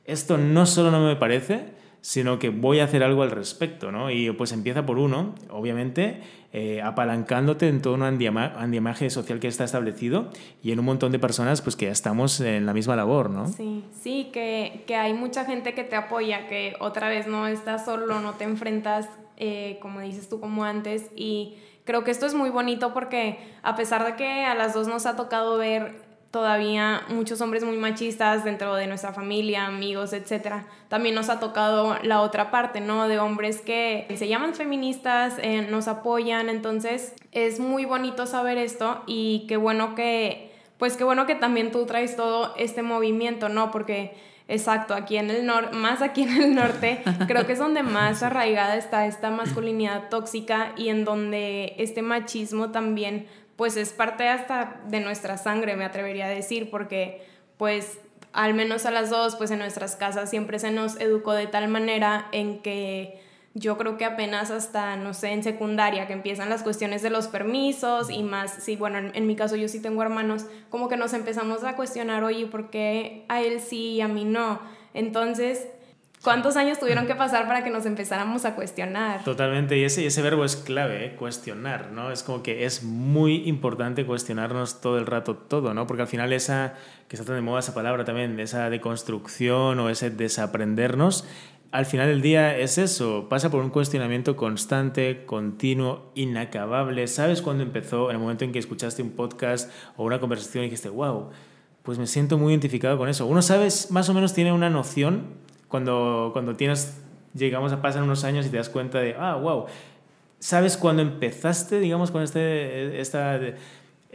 esto no solo no me parece, sino que voy a hacer algo al respecto, ¿no? Y pues empieza por uno, obviamente, eh, apalancándote en todo un andiamaje social que está establecido y en un montón de personas pues que ya estamos en la misma labor, ¿no? Sí, sí, que, que hay mucha gente que te apoya, que otra vez no estás solo, no te enfrentas eh, como dices tú, como antes. Y creo que esto es muy bonito porque a pesar de que a las dos nos ha tocado ver todavía muchos hombres muy machistas dentro de nuestra familia, amigos, etcétera. También nos ha tocado la otra parte, ¿no? De hombres que se llaman feministas, eh, nos apoyan, entonces es muy bonito saber esto y qué bueno que, pues qué bueno que también tú traes todo este movimiento, ¿no? Porque Exacto, aquí en el norte, más aquí en el norte, creo que es donde más arraigada está esta masculinidad tóxica y en donde este machismo también, pues es parte hasta de nuestra sangre, me atrevería a decir, porque pues al menos a las dos, pues en nuestras casas siempre se nos educó de tal manera en que yo creo que apenas hasta, no sé, en secundaria, que empiezan las cuestiones de los permisos y más, sí, bueno, en, mi caso yo sí tengo hermanos, como que nos empezamos a cuestionar, oye, ¿por qué a él sí y a mí no? Entonces, ¿cuántos años tuvieron que pasar para que nos empezáramos a cuestionar? Totalmente, y ese, ese verbo es clave, ¿eh? cuestionar, ¿no? Es como que es muy importante cuestionarnos todo el rato todo, ¿no? Porque al final esa, que está tan de moda esa palabra también, esa deconstrucción o ese desaprendernos, al final del día es eso, pasa por un cuestionamiento constante, continuo, inacabable. ¿Sabes cuándo empezó? En el momento en que escuchaste un podcast o una conversación y dijiste, wow, pues me siento muy identificado con eso. Uno sabes, más o menos tiene una noción cuando, cuando tienes, llegamos a pasar unos años y te das cuenta de, ah, wow, ¿sabes cuándo empezaste, digamos, con este, esta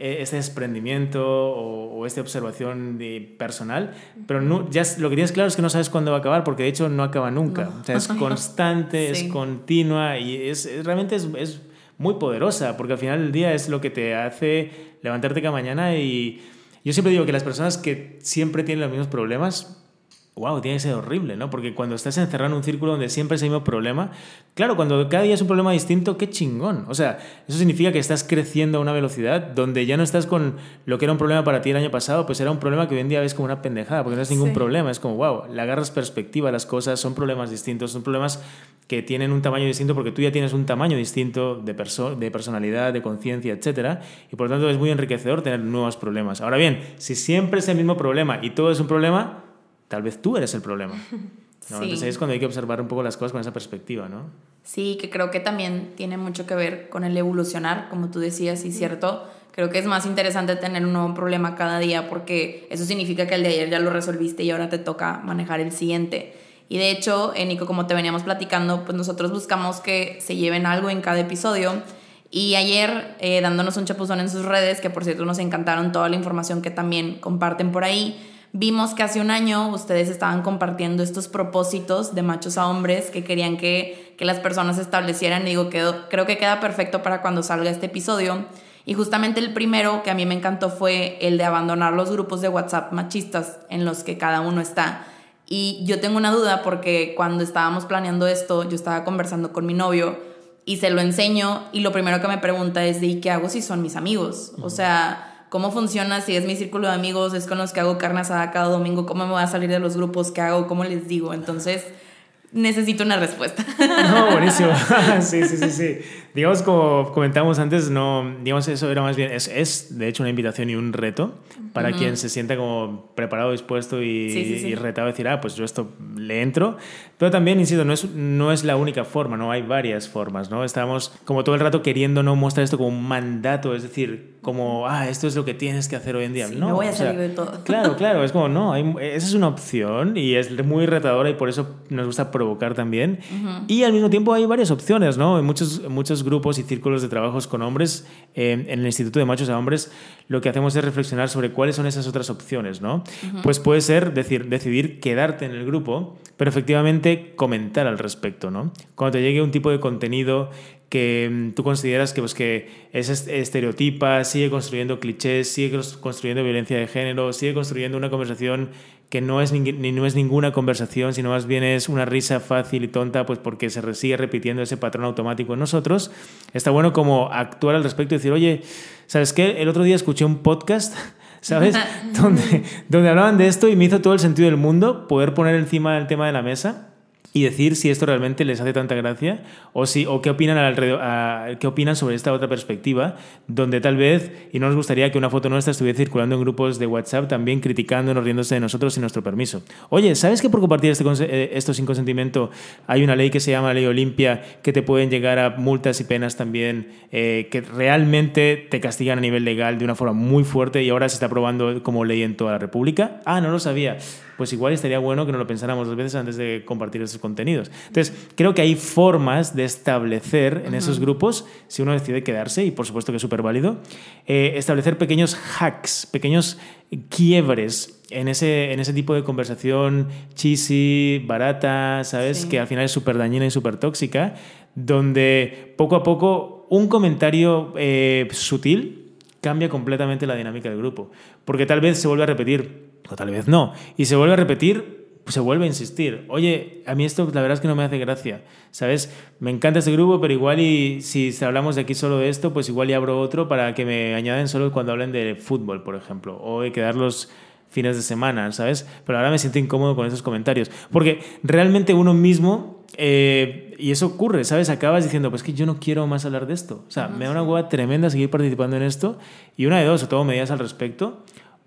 este desprendimiento o, esta observación de personal, pero no, ya lo que tienes claro es que no sabes cuándo va a acabar, porque de hecho no acaba nunca. O sea, es constante, es continua y es, realmente es, es, muy poderosa, porque al final del día es lo que te hace levantarte cada mañana y yo siempre digo que las personas que siempre tienen los mismos problemas, wow, tiene que ser horrible, ¿no? Porque cuando estás encerrado en un círculo donde siempre es el mismo problema, claro, cuando cada día es un problema distinto, qué chingón. O sea, eso significa que estás creciendo a una velocidad donde ya no estás con lo que era un problema para ti el año pasado, pues era un problema que hoy en día ves como una pendejada, porque no es ningún problema, es como, wow, le agarras perspectiva a las cosas, son problemas distintos, son problemas que tienen un tamaño distinto porque tú ya tienes un tamaño distinto de, de personalidad, de conciencia, etc. Y por lo tanto es muy enriquecedor tener nuevos problemas. Ahora bien, si siempre es el mismo problema y todo es un problema, tal vez tú eres el problema. Entonces ahí es cuando hay que observar un poco las cosas con esa perspectiva, ¿no? Sí, que creo que también tiene mucho que ver con el evolucionar, como tú decías, y cierto. Creo que es más interesante tener un nuevo problema cada día porque eso significa que el de ayer ya lo resolviste y ahora te toca manejar el siguiente. Y de hecho, eh, Nico, como te veníamos platicando, pues nosotros buscamos que se lleven algo en cada episodio. Y ayer, eh, dándonos un chapuzón en sus redes, que por cierto nos encantaron toda la información que también comparten por ahí, Vimos que hace un año ustedes estaban compartiendo estos propósitos de machos a hombres que querían que, que las personas establecieran. Y digo, creo que queda perfecto para cuando salga este episodio. Y justamente el primero que a mí me encantó fue el de abandonar los grupos de WhatsApp machistas en los que cada uno está. Y yo tengo una duda porque cuando estábamos planeando esto, yo estaba conversando con mi novio y se lo enseño y lo primero que me pregunta es de ¿y qué hago si son mis amigos? O sea, cómo funciona, si es mi círculo de amigos, es con los que hago carne asada cada domingo, cómo me voy a salir de los grupos que hago, cómo les digo. Entonces, necesito una respuesta. No, buenísimo. sí, sí, sí, sí. Digamos, como comentamos antes, no, digamos, eso era más bien, es, es de hecho una invitación y un reto para quien se sienta como preparado, dispuesto y, y, retado a decir, ah, pues yo esto le entro. Pero también, insisto, no es, no es la única forma, ¿no? Hay varias formas, ¿no? Estamos como todo el rato queriendo no mostrar esto como un mandato, es decir, como, ah, esto es lo que tienes que hacer hoy en día. no, me voy a salir de todo. Claro, claro, es como, no, esa es una opción y es muy retadora y por eso nos gusta provocar también. Y al mismo tiempo hay varias opciones, ¿no? Muchos, muchos estos grupos y círculos de trabajos con hombres, en el Instituto de Machos a Hombres, lo que hacemos es reflexionar sobre cuáles son esas otras opciones, ¿no? Pues puede ser decir, decidir quedarte en el grupo, pero efectivamente comentar al respecto, ¿no? Cuando te llegue un tipo de contenido que mm, tú consideras que, pues, que es estereotipa, sigue construyendo clichés, sigue construyendo violencia de género, sigue construyendo una conversación que no es, ni, no es ninguna conversación, sino más bien es una risa fácil y tonta, pues porque se sigue repitiendo ese patrón automático en nosotros, está bueno como actuar al respecto y decir, oye, ¿sabes qué? El otro día escuché un podcast ¿sabes? donde, donde hablaban de esto y me hizo todo el sentido del mundo poder poner encima el tema de la mesa y decir si esto realmente les hace tanta gracia o, si, o qué, opinan alrededor, qué opinan sobre esta otra perspectiva, donde tal vez, y no nos gustaría que una foto nuestra estuviera circulando en grupos de WhatsApp también criticándonos, riéndose de nosotros sin nuestro permiso. Oye, ¿sabes que por compartir este, eh, esto sin consentimiento hay una ley que se llama Ley Olimpia que te pueden llegar a multas y penas también eh, que realmente te castigan a nivel legal de una forma muy fuerte y ahora se está aprobando como ley en toda la República? Ah, no lo sabía. Pues igual estaría bueno que nos lo pensáramos dos veces antes de compartir estos contenidos. Entonces, creo que hay formas de establecer en esos grupos, si uno decide quedarse, y por supuesto que es súper válido, eh, establecer pequeños hacks, pequeños quiebres en ese, en ese tipo de conversación cheesy, barata, ¿sabes? Que al final es súper dañina y súper tóxica, donde poco a poco un comentario eh, sutil cambia completamente la dinámica del grupo. Porque tal vez se vuelve a repetir, o tal vez no, y se vuelve a repetir pues se vuelve a insistir. Oye, a mí esto la verdad es que no me hace gracia, ¿sabes? Me encanta este grupo, pero igual y si hablamos de aquí solo de esto, pues igual y abro otro para que me añaden solo cuando hablen de fútbol, por ejemplo, o de quedar los fines de semana, ¿sabes? Pero ahora me siento incómodo con esos comentarios, porque realmente uno mismo, eh, y eso ocurre, ¿sabes? Acabas diciendo, pues que yo no quiero más hablar de esto. O sea, me da una hueá tremenda seguir participando en esto, y una de dos, o tomo medidas al respecto,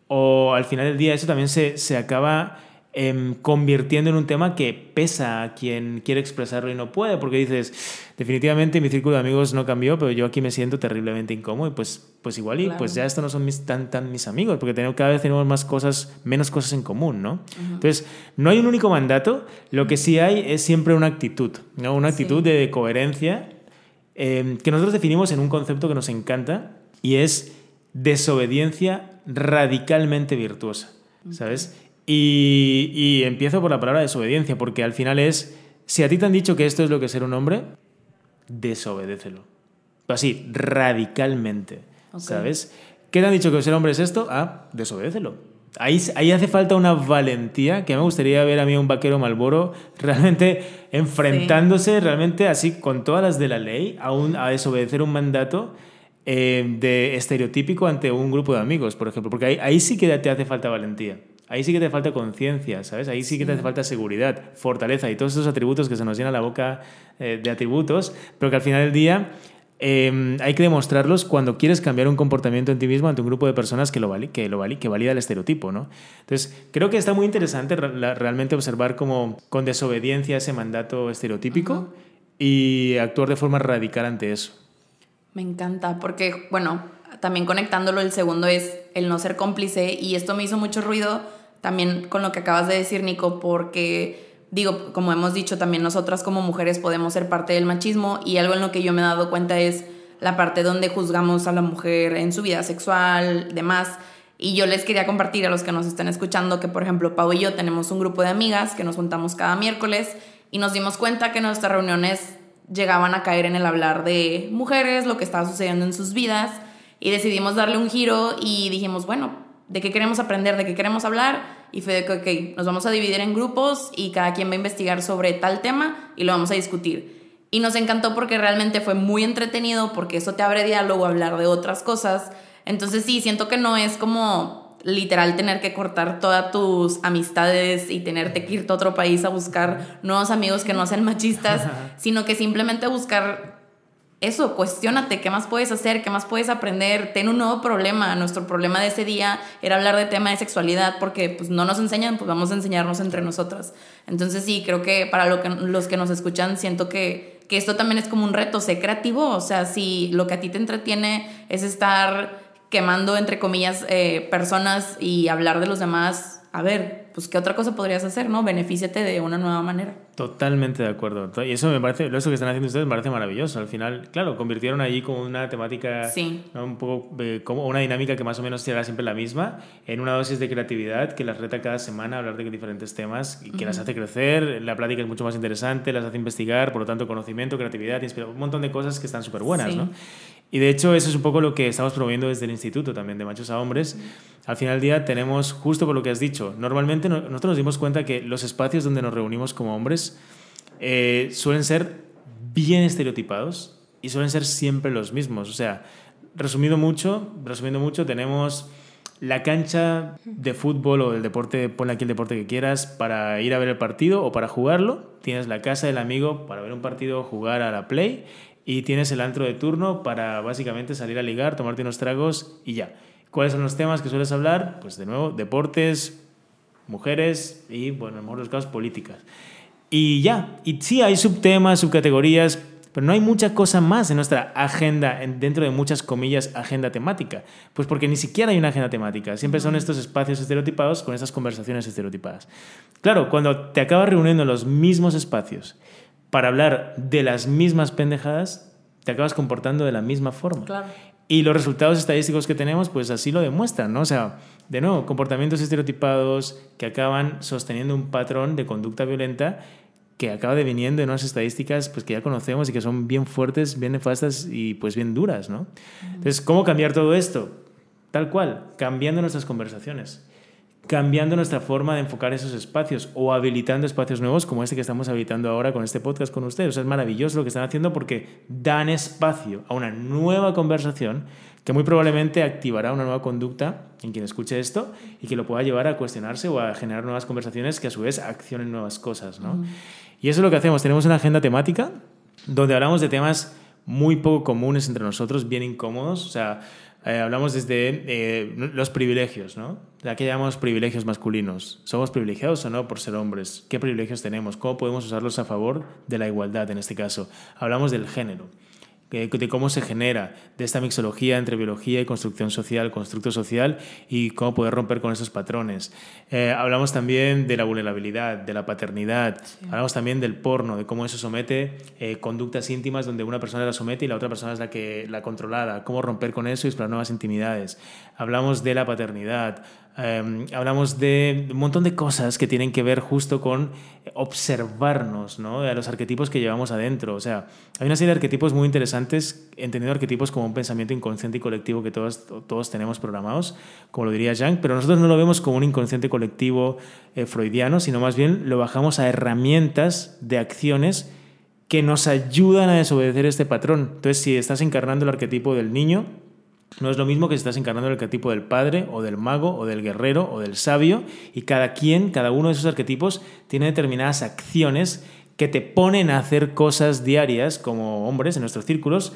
o al final del día eso también se, se acaba Em, convirtiendo en un tema que pesa a quien quiere expresarlo y no puede, porque dices, definitivamente mi círculo de amigos no cambió, pero yo aquí me siento terriblemente incómodo y pues, pues igual y pues ya estos no son mis, tan, tan mis amigos, porque tenemos, cada vez tenemos más cosas, menos cosas en común, ¿no? Entonces, no hay un único mandato, lo que sí hay es siempre una actitud, ¿no? Una actitud de coherencia em, que nosotros definimos en un concepto que nos encanta y es desobediencia radicalmente virtuosa, ¿sabes? Y, empiezo por la palabra desobediencia, porque al final es, si a ti te han dicho que esto es lo que es ser un hombre, desobedécelo. Así, radicalmente, ¿sabes? ¿Qué te han dicho que ser hombre es esto? Ah, desobedécelo. Ahí, ahí hace falta una valentía que me gustaría ver a mí un vaquero malboro realmente enfrentándose realmente así con todas las de la ley a, un, a desobedecer un mandato eh, de estereotípico ante un grupo de amigos, por ejemplo, porque ahí, ahí sí que te hace falta valentía. Ahí sí que te falta conciencia, ¿sabes? Ahí sí que te hace falta seguridad, fortaleza y todos esos atributos que se nos llena la boca eh, de atributos, pero que al final del día em, hay que demostrarlos cuando quieres cambiar un comportamiento en ti mismo ante un grupo de personas que lo, vali que lo vali que valida el estereotipo, ¿no? Entonces, creo que está muy interesante realmente observar como con desobediencia ese mandato estereotípico y actuar de forma radical ante eso. Me encanta, porque, bueno, también conectándolo, el segundo es el no ser cómplice y esto me hizo mucho ruido también con lo que acabas de decir, Nico, porque digo, como hemos dicho, también nosotras como mujeres podemos ser parte del machismo y algo en lo que yo me he dado cuenta es la parte donde juzgamos a la mujer en su vida sexual, demás. Y yo les quería compartir a los que nos están escuchando que, por ejemplo, Pau y yo tenemos un grupo de amigas que nos juntamos cada miércoles y nos dimos cuenta que nuestras reuniones llegaban a caer en el hablar de mujeres, lo que estaba sucediendo en sus vidas y decidimos darle un giro y dijimos, bueno, ¿de qué queremos aprender? ¿De qué queremos hablar? Y fue de que, ok, nos vamos a dividir en grupos y cada quien va a investigar sobre tal tema y lo vamos a discutir. Y nos encantó porque realmente fue muy entretenido, porque eso te abre diálogo, hablar de otras cosas. Entonces sí, siento que no es como literal tener que cortar todas tus amistades y tenerte que irte a otro país a buscar nuevos amigos que no sean machistas, sino que simplemente buscar eso, cuestionate qué más puedes hacer, qué más puedes aprender, ten un nuevo problema. Nuestro problema de ese día era hablar de tema de sexualidad porque pues no nos enseñan, pues vamos a enseñarnos entre nosotras. Entonces sí, creo que para lo que, los que nos escuchan siento que, que esto también es como un reto, sé creativo, o sea, si lo que a ti te entretiene es estar quemando, entre comillas, eh, personas y hablar de los demás, a ver, pues, ¿qué otra cosa podrías hacer, no? Benefíciate de una nueva manera. Totalmente de acuerdo. Y eso me parece, lo que están haciendo ustedes me parece maravilloso. Al final, claro, convirtieron allí como una temática, un poco eh, como una dinámica que más o menos será siempre la misma, en una dosis de creatividad que las reta cada semana a hablar de diferentes temas y que las hace crecer. La plática es mucho más interesante, las hace investigar, por lo tanto, conocimiento, creatividad, un montón de cosas que están súper buenas, ¿no? Y de hecho, eso es un poco lo que estamos promoviendo desde el instituto también, de machos a hombres. Al final del día tenemos, justo por lo que has dicho, normalmente nosotros nos dimos cuenta que los espacios donde nos reunimos como hombres eh, suelen ser bien estereotipados y suelen ser siempre los mismos. O sea, resumido mucho, resumiendo mucho, tenemos la cancha de fútbol o del deporte, ponle aquí el deporte que quieras, para ir a ver el partido o para jugarlo. Tienes la casa del amigo para ver un partido jugar a la play y tienes el antro de turno para básicamente salir a ligar, tomarte unos tragos y ya. ¿Cuáles son los temas que sueles hablar? Pues de nuevo, deportes, mujeres y, bueno, en los casos, políticas. Y ya, y sí hay subtemas, subcategorías, pero no hay mucha cosa más en nuestra agenda, dentro de muchas comillas, agenda temática. Pues porque ni siquiera hay una agenda temática. Siempre son estos espacios estereotipados con estas conversaciones estereotipadas. Claro, cuando te acabas reuniendo en los mismos espacios para hablar de las mismas pendejadas, te acabas comportando de la misma forma. Y los resultados estadísticos que tenemos, pues así lo demuestran, ¿no? O sea, de nuevo, comportamientos estereotipados que acaban sosteniendo un patrón de conducta violenta que acaba deviniendo en unas estadísticas pues, que ya conocemos y que son bien fuertes, bien nefastas y pues bien duras, ¿no? Entonces, ¿cómo cambiar todo esto? Tal cual, cambiando nuestras conversaciones cambiando nuestra forma de enfocar esos espacios o habilitando espacios nuevos como este que estamos habilitando ahora con este podcast con ustedes. O sea, es maravilloso lo que están haciendo porque dan espacio a una nueva conversación que muy probablemente activará una nueva conducta en quien escuche esto y que lo pueda llevar a cuestionarse o a generar nuevas conversaciones que a su vez accionen nuevas cosas. ¿no? Y eso es lo que hacemos. Tenemos una agenda temática donde hablamos de temas muy poco comunes entre nosotros, bien incómodos. O sea, eh, hablamos desde eh, los privilegios, ¿no? ¿A qué llamamos privilegios masculinos? ¿Somos privilegiados o no por ser hombres? ¿Qué privilegios tenemos? ¿Cómo podemos usarlos a favor de la igualdad en este caso? Hablamos del género de cómo se genera, de esta mixología entre biología y construcción social, constructo social y cómo poder romper con esos patrones. Eh, hablamos también de la vulnerabilidad, de la paternidad, hablamos también del porno, de cómo eso somete eh, conductas íntimas donde una persona la somete y la otra persona es la que la controlada, cómo romper con eso y explorar nuevas intimidades. Hablamos de la paternidad, Em, hablamos de un montón de cosas que tienen que ver justo con observarnos, ¿no? De los arquetipos que llevamos adentro. O sea, hay una serie de arquetipos muy interesantes, entendiendo arquetipos como un pensamiento inconsciente y colectivo que todos, todos tenemos programados, como lo diría Jung, pero nosotros no lo vemos como un inconsciente colectivo eh, freudiano, sino más bien lo bajamos a herramientas de acciones que nos ayudan a desobedecer este patrón. Entonces, si estás encarnando el arquetipo del niño, no es lo mismo que si estás encarnando el arquetipo del padre o del mago o del guerrero o del sabio y cada quien, cada uno de esos arquetipos tiene determinadas acciones que te ponen a hacer cosas diarias como hombres en nuestros círculos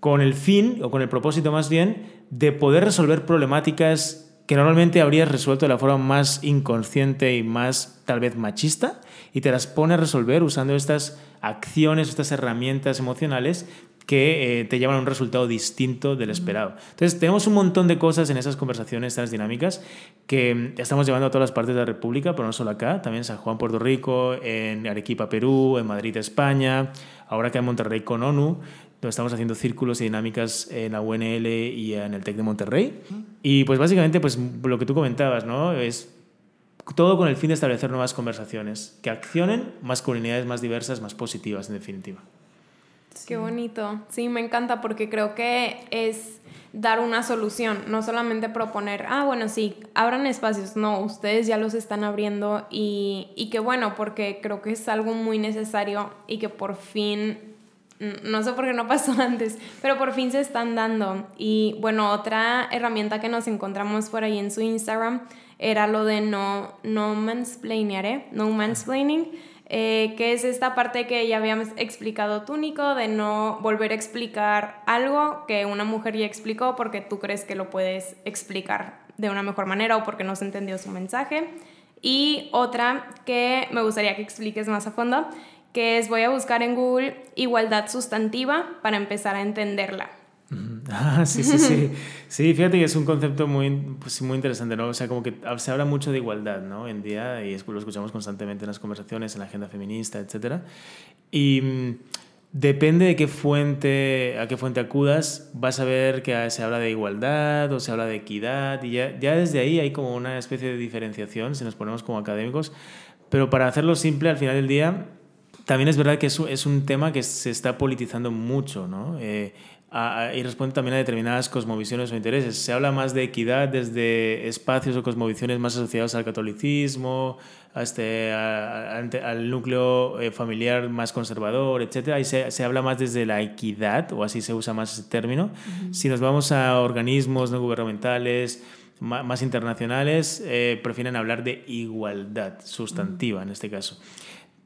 con el fin o con el propósito más bien de poder resolver problemáticas que normalmente habrías resuelto de la forma más inconsciente y más tal vez machista y te las pone a resolver usando estas acciones, estas herramientas emocionales que eh, te llevan a un resultado distinto del esperado. Entonces, tenemos un montón de cosas en esas conversaciones, estas dinámicas, que mm, estamos llevando a todas las partes de la República, pero no solo acá, también en San Juan, Puerto Rico, en Arequipa, Perú, en Madrid, España, ahora acá en Monterrey con ONU, donde estamos haciendo círculos y dinámicas en la UNL y en el TEC de Monterrey. Y pues básicamente, pues lo que tú comentabas, ¿no? Es todo con el fin de establecer nuevas conversaciones que accionen masculinidades más diversas, más positivas, en definitiva. Qué bonito. Sí, me encanta porque creo que es dar una solución, no solamente proponer, ah, bueno, sí, abran espacios, no, ustedes ya los están abriendo y, y qué bueno, porque creo que es algo muy necesario y que por fin, no sé por qué no pasó antes, pero por fin se están dando. Y bueno, otra herramienta que nos encontramos por ahí en su Instagram era lo de no, no mansplaining, no mansplaining eh, que es esta parte que ya habíamos explicado tú, Nico, de no volver a explicar algo que una mujer ya explicó porque tú crees que lo puedes explicar de una mejor manera o porque no se entendió su mensaje. Y otra que me gustaría que expliques más a fondo, que es voy a buscar en Google igualdad sustantiva para empezar a entenderla. Sí, sí, sí. Sí, fíjate que es un concepto muy, pues, muy interesante, ¿no? O sea, como que se habla mucho de igualdad, ¿no? En día, y lo escuchamos constantemente en las conversaciones, en la agenda feminista, etc. Y mm, depende de qué fuente, a qué fuente acudas, vas a ver que se habla de igualdad o se habla de equidad, y ya, ya desde ahí hay como una especie de diferenciación, si nos ponemos como académicos, pero para hacerlo simple, al final del día, también es verdad que es un tema que se está politizando mucho, ¿no? Eh, y responde también a determinadas cosmovisiones o intereses. Se habla más de equidad desde espacios o cosmovisiones más asociados al catolicismo, a este, al núcleo eh, familiar más conservador, etc. Ahí se, se, habla más desde la equidad, o así se usa más ese término. Si nos vamos a organismos no gubernamentales, más internacionales, eh, prefieren hablar de igualdad sustantiva en este caso.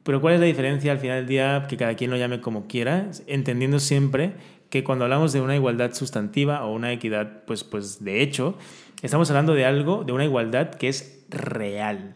Pero ¿cuál es la diferencia al final del día? Que cada quien lo llame como quiera, entendiendo siempre que cuando hablamos de una igualdad sustantiva o una equidad, pues, pues de hecho, estamos hablando de algo, de una igualdad que es real,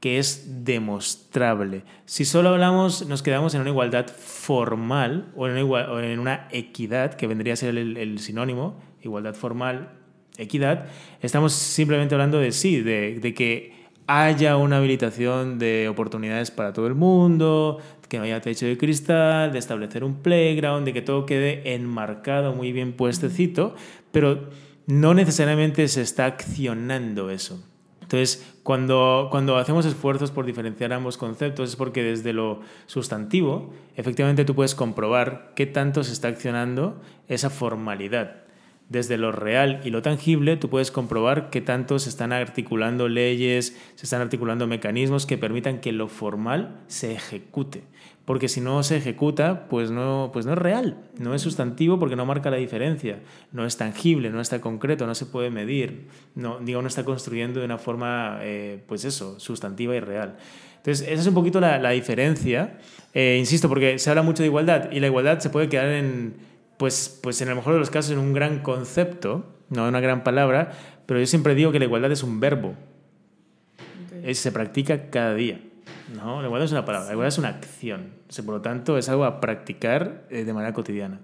que es demostrable. Si solo hablamos, nos quedamos en una igualdad formal o en una, equidad, que vendría a ser el, el, sinónimo, igualdad formal, equidad, estamos simplemente hablando de sí, de, de que haya una habilitación de oportunidades para todo el mundo, que no haya techo de cristal, de establecer un playground, de que todo quede enmarcado muy bien puestecito, pero no necesariamente se está accionando eso. Entonces, cuando, cuando hacemos esfuerzos por diferenciar ambos conceptos es porque desde lo sustantivo, efectivamente tú puedes comprobar qué tanto se está accionando esa formalidad desde lo real y lo tangible, tú puedes comprobar que tanto se están articulando leyes, se están articulando mecanismos que permitan que lo formal se ejecute. Porque si no se ejecuta, pues no, pues no es real, no es sustantivo porque no marca la diferencia, no es tangible, no está concreto, no se puede medir, no, digo, no está construyendo de una forma, eh, pues eso, sustantiva y real. Entonces, esa es un poquito la, diferencia, eh, insisto, porque se habla mucho de igualdad y la igualdad se puede quedar en pues, pues en el mejor de los casos en un gran concepto, no una gran palabra, pero yo siempre digo que la igualdad es un verbo. se practica cada día. No, la igualdad es una palabra, la igualdad es una acción. por lo tanto, es algo a practicar eh, de manera cotidiana.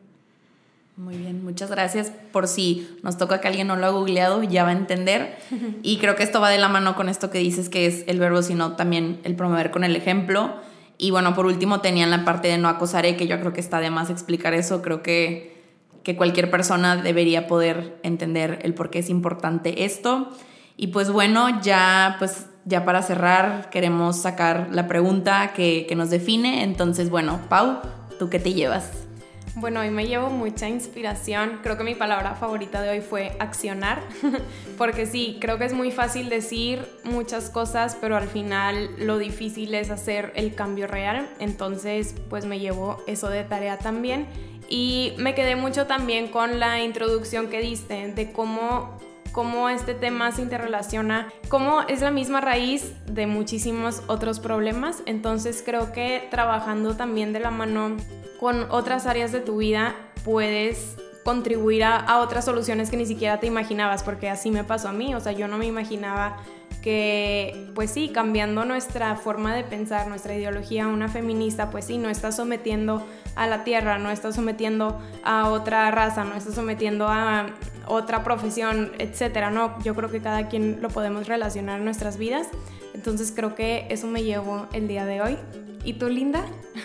Muy bien, muchas gracias. Por si nos toca que alguien no lo ha googleado, ya va a entender. Y creo que esto va de la mano con esto que dices que es el verbo, sino también el promover con el ejemplo. Y bueno, por último tenían la parte de no acosaré, que yo creo que está de más explicar eso. Creo que, que cualquier persona debería poder entender el por qué es importante esto. Y pues bueno, ya pues ya para cerrar queremos sacar la pregunta que, que nos define. Entonces, bueno, Pau, ¿tú qué te llevas? Bueno, hoy me llevo mucha inspiración. Creo que mi palabra favorita de hoy fue accionar, porque sí, creo que es muy fácil decir muchas cosas, pero al final lo difícil es hacer el cambio real. Entonces, pues me llevo eso de tarea también. Y me quedé mucho también con la introducción que diste de cómo cómo este tema se interrelaciona, cómo es la misma raíz de muchísimos otros problemas. Entonces creo que trabajando también de la mano con otras áreas de tu vida puedes contribuir a, otras soluciones que ni siquiera te imaginabas, porque así me pasó a mí, o sea, yo no me imaginaba que, pues sí, cambiando nuestra forma de pensar, nuestra ideología, una feminista, pues sí, no está sometiendo a la tierra, no está sometiendo a otra raza, no está sometiendo a otra profesión, etcétera, no, yo creo que cada quien lo podemos relacionar en nuestras vidas, entonces creo que eso me llevó el día de hoy. ¿Y tú, Linda?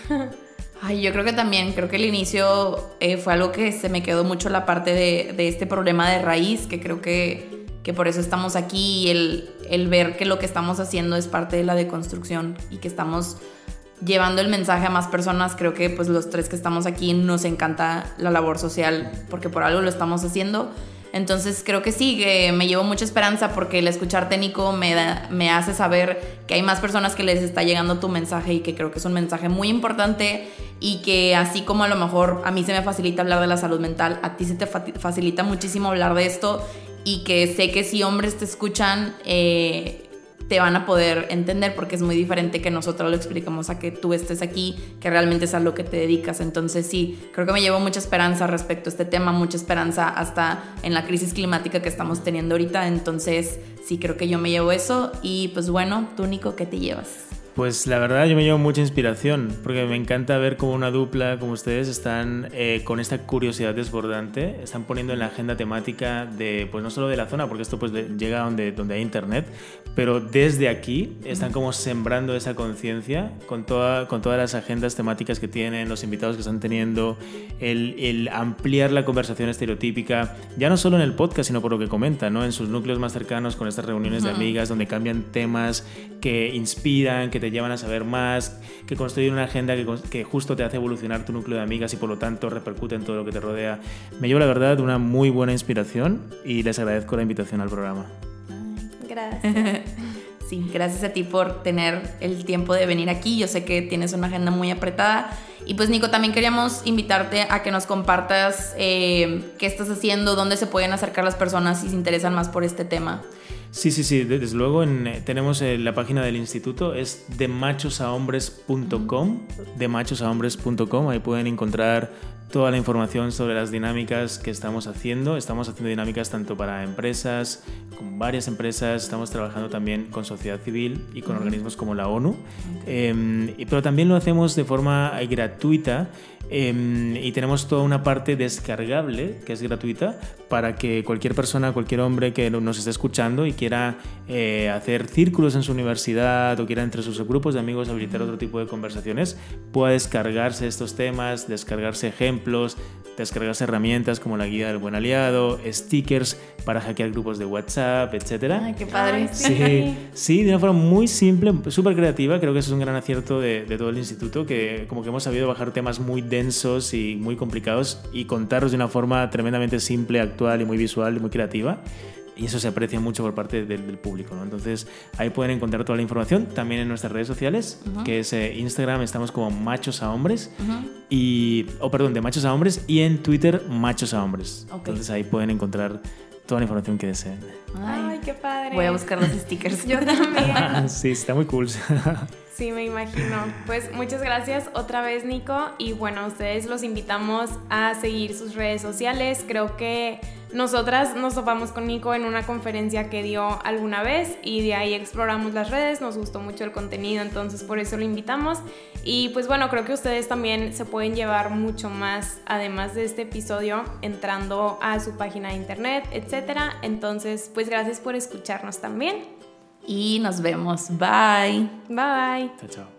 Ay, yo creo que también, creo que el inicio eh, fue algo que se me quedó mucho la parte de, de, este problema de raíz, que creo que, que por eso estamos aquí y el, el, ver que lo que estamos haciendo es parte de la deconstrucción y que estamos llevando el mensaje a más personas. Creo que pues los tres que estamos aquí nos encanta la labor social porque por algo lo estamos haciendo. Entonces creo que sí, que me llevo mucha esperanza porque el escuchar técnico me, me hace saber que hay más personas que les está llegando tu mensaje y que creo que es un mensaje muy importante y que así como a lo mejor a mí se me facilita hablar de la salud mental, a ti se te facilita muchísimo hablar de esto y que sé que si hombres te escuchan, eh, te van a poder entender porque es muy diferente que nosotros lo explicamos a que tú estés aquí, que realmente es a lo que te dedicas. Entonces sí, creo que me llevo mucha esperanza respecto a este tema, mucha esperanza hasta en la crisis climática que estamos teniendo ahorita. Entonces sí, creo que yo me llevo eso y pues bueno, tú Nico, ¿qué te llevas? Pues la verdad yo me llevo mucha inspiración, porque me encanta ver cómo una dupla como ustedes están eh, con esta curiosidad desbordante, están poniendo en la agenda temática de, pues no solo de la zona, porque esto pues llega donde, donde hay internet, pero desde aquí están como sembrando esa conciencia con, toda, con todas las agendas temáticas que tienen, los invitados que están teniendo, el, el, ampliar la conversación estereotípica, ya no solo en el podcast, sino por lo que comentan, ¿no? en sus núcleos más cercanos, con estas reuniones de amigas donde cambian temas que inspiran, que te llevan a saber más, que construyen una agenda que, que, justo te hace evolucionar tu núcleo de amigas y por lo tanto repercute en todo lo que te rodea. Me llevo la verdad una muy buena inspiración y les agradezco la invitación al programa. Gracias. Sí, gracias a ti por tener el tiempo de venir aquí. Yo sé que tienes una agenda muy apretada. Y pues Nico, también queríamos invitarte a que nos compartas eh, qué estás haciendo, dónde se pueden acercar las personas si se interesan más por este tema. Sí, sí, sí, desde luego eh, tenemos eh, la página del instituto, es demachosahombres.com, demachosahombres.com, ahí pueden encontrar toda la información sobre las dinámicas que estamos haciendo. Estamos haciendo dinámicas tanto para empresas, con varias empresas, estamos trabajando también con sociedad civil y con organismos como la ONU, em, pero también lo hacemos de forma gratuita Em, y tenemos toda una parte descargable que es gratuita para que cualquier persona, cualquier hombre que nos esté escuchando y quiera eh, hacer círculos en su universidad o quiera entre sus grupos de amigos habilitar otro tipo de conversaciones, pueda descargarse estos temas, descargarse ejemplos, descargarse herramientas como la guía del buen aliado, stickers para hackear grupos de WhatsApp, etc. Ay, qué padre. sí. sí, de una forma muy simple, súper creativa. Creo que eso es un gran acierto de, de todo el instituto, que como que hemos sabido bajar temas muy densos y muy complicados y contarlos de una forma tremendamente simple, actual y muy visual y muy creativa. Y eso se aprecia mucho por parte del, público. ¿no? Entonces ahí pueden encontrar toda la información también en nuestras redes sociales, que es eh, Instagram, estamos como machos a hombres, y, o perdón, de machos a hombres, y en Twitter machos a hombres. Entonces ahí pueden encontrar toda la información que deseen. Ay, qué padre. Voy a buscar los stickers. Yo también. sí, está muy cool. Sí, me imagino. Pues muchas gracias otra vez, Nico. Y bueno, ustedes los invitamos a seguir sus redes sociales. Creo que nosotras nos topamos con Nico en una conferencia que dio alguna vez y de ahí exploramos las redes, nos gustó mucho el contenido, entonces por eso lo invitamos. Y pues bueno, creo que ustedes también se pueden llevar mucho más, además de este episodio, entrando a su página de internet, etc. Entonces, pues gracias por escucharnos también y nos vemos. Bye. Bye. Chao, chao.